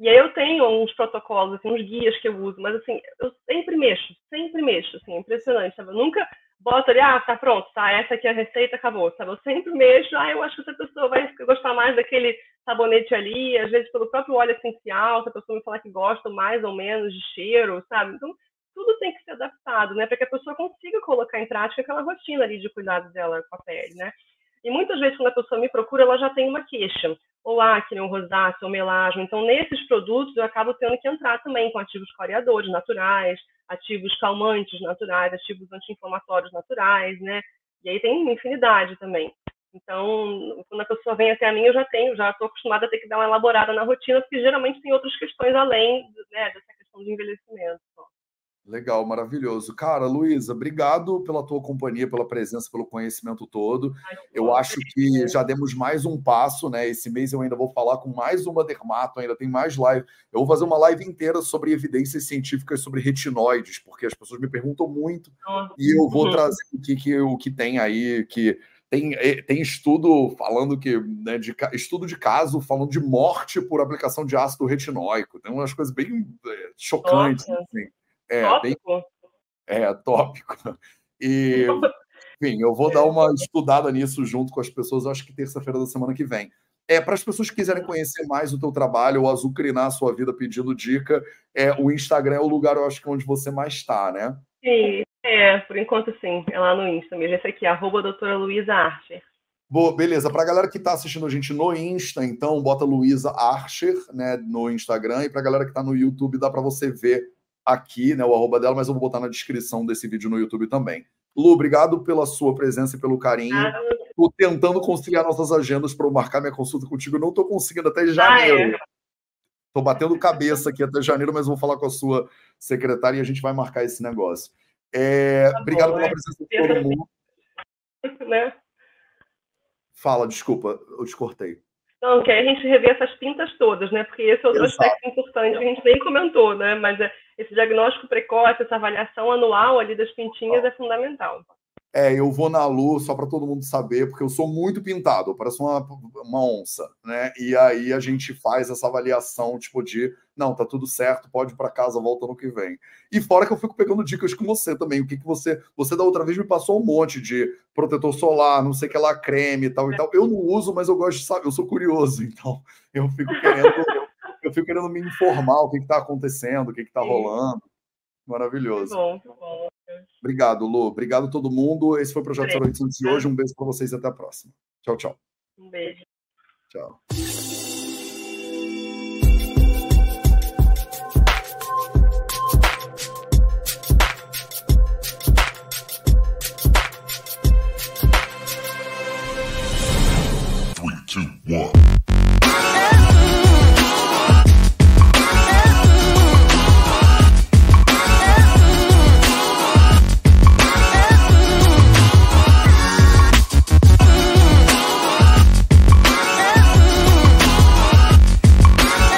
E aí eu tenho uns protocolos, assim, uns guias que eu uso, mas assim, eu sempre mexo, sempre mexo, assim, impressionante, sabe? Eu nunca bota ali, ah, tá pronto, tá, essa aqui é a receita, acabou, sabe? Eu sempre mexo, ah, eu acho que essa pessoa vai gostar mais daquele sabonete ali, às vezes pelo próprio óleo essencial, se a pessoa me falar que gosta mais ou menos de cheiro, sabe? Então, tudo tem que ser adaptado, né, para que a pessoa consiga colocar em prática aquela rotina ali de cuidado dela com a pele, né? E muitas vezes, quando a pessoa me procura, ela já tem uma queixa, ou acne, ou rosácea, ou melasma. Então, nesses produtos, eu acabo tendo que entrar também com ativos coreadores naturais, ativos calmantes naturais, ativos anti-inflamatórios naturais, né? E aí tem infinidade também. Então, quando a pessoa vem até a mim, eu já tenho, já estou acostumada a ter que dar uma elaborada na rotina, porque geralmente tem outras questões além né, dessa questão de envelhecimento. Legal, maravilhoso. Cara, Luísa, obrigado pela tua companhia, pela presença, pelo conhecimento todo. Eu acho que já demos mais um passo, né? Esse mês eu ainda vou falar com mais uma dermato, ainda tem mais live. Eu vou fazer uma live inteira sobre evidências científicas sobre retinóides, porque as pessoas me perguntam muito e eu vou trazer o que, que, o que tem aí, que tem, eh, tem estudo falando que, né, de, estudo de caso falando de morte por aplicação de ácido retinóico. Tem umas coisas bem é, chocantes, assim. É, tópico? Bem, é, tópico. E, enfim, eu vou dar uma estudada nisso junto com as pessoas, acho que terça-feira da semana que vem. É, para as pessoas que quiserem conhecer mais o teu trabalho ou azucrinar a sua vida pedindo dica, é, o Instagram é o lugar, eu acho que onde você mais está, né? Sim, é, por enquanto sim, é lá no Insta mesmo. Esse aqui, arroba doutora Luísa Archer. Boa, beleza. Para a galera que está assistindo a gente no Insta, então, bota Luísa Archer né, no Instagram. E para a galera que está no YouTube, dá para você ver aqui, né, o arroba dela, mas eu vou botar na descrição desse vídeo no YouTube também. Lu, obrigado pela sua presença e pelo carinho. Estou tentando conciliar nossas agendas para eu marcar minha consulta contigo. Não estou conseguindo até janeiro. Estou ah, é? batendo cabeça aqui até janeiro, mas vou falar com a sua secretária e a gente vai marcar esse negócio. É, tá obrigado bom, pela é. presença de todo mundo. *laughs* Né? Fala, desculpa, eu te cortei. Não, que a gente rever essas pintas todas, né? Porque esse é outro Exato. aspecto importante que a gente nem comentou, né? Mas é, esse diagnóstico precoce, essa avaliação anual ali das pintinhas é fundamental. É, eu vou na luz só para todo mundo saber, porque eu sou muito pintado, eu pareço uma, uma onça, né? E aí a gente faz essa avaliação, tipo, de não, tá tudo certo, pode ir para casa, volta no que vem. E fora que eu fico pegando dicas com você também. O que, que você. Você da outra vez me passou um monte de protetor solar, não sei o que lá, creme e tal e tal. Eu não uso, mas eu gosto de saber, eu sou curioso, *laughs* então eu fico querendo, eu fico querendo me informar o que, que tá acontecendo, o que, que tá rolando. Maravilhoso. Muito bom, muito bom. Obrigado, Lu. Obrigado a todo mundo. Esse foi o Projeto 0800 de hoje. Um beijo para vocês e até a próxima. Tchau, tchau. Um beijo. Tchau.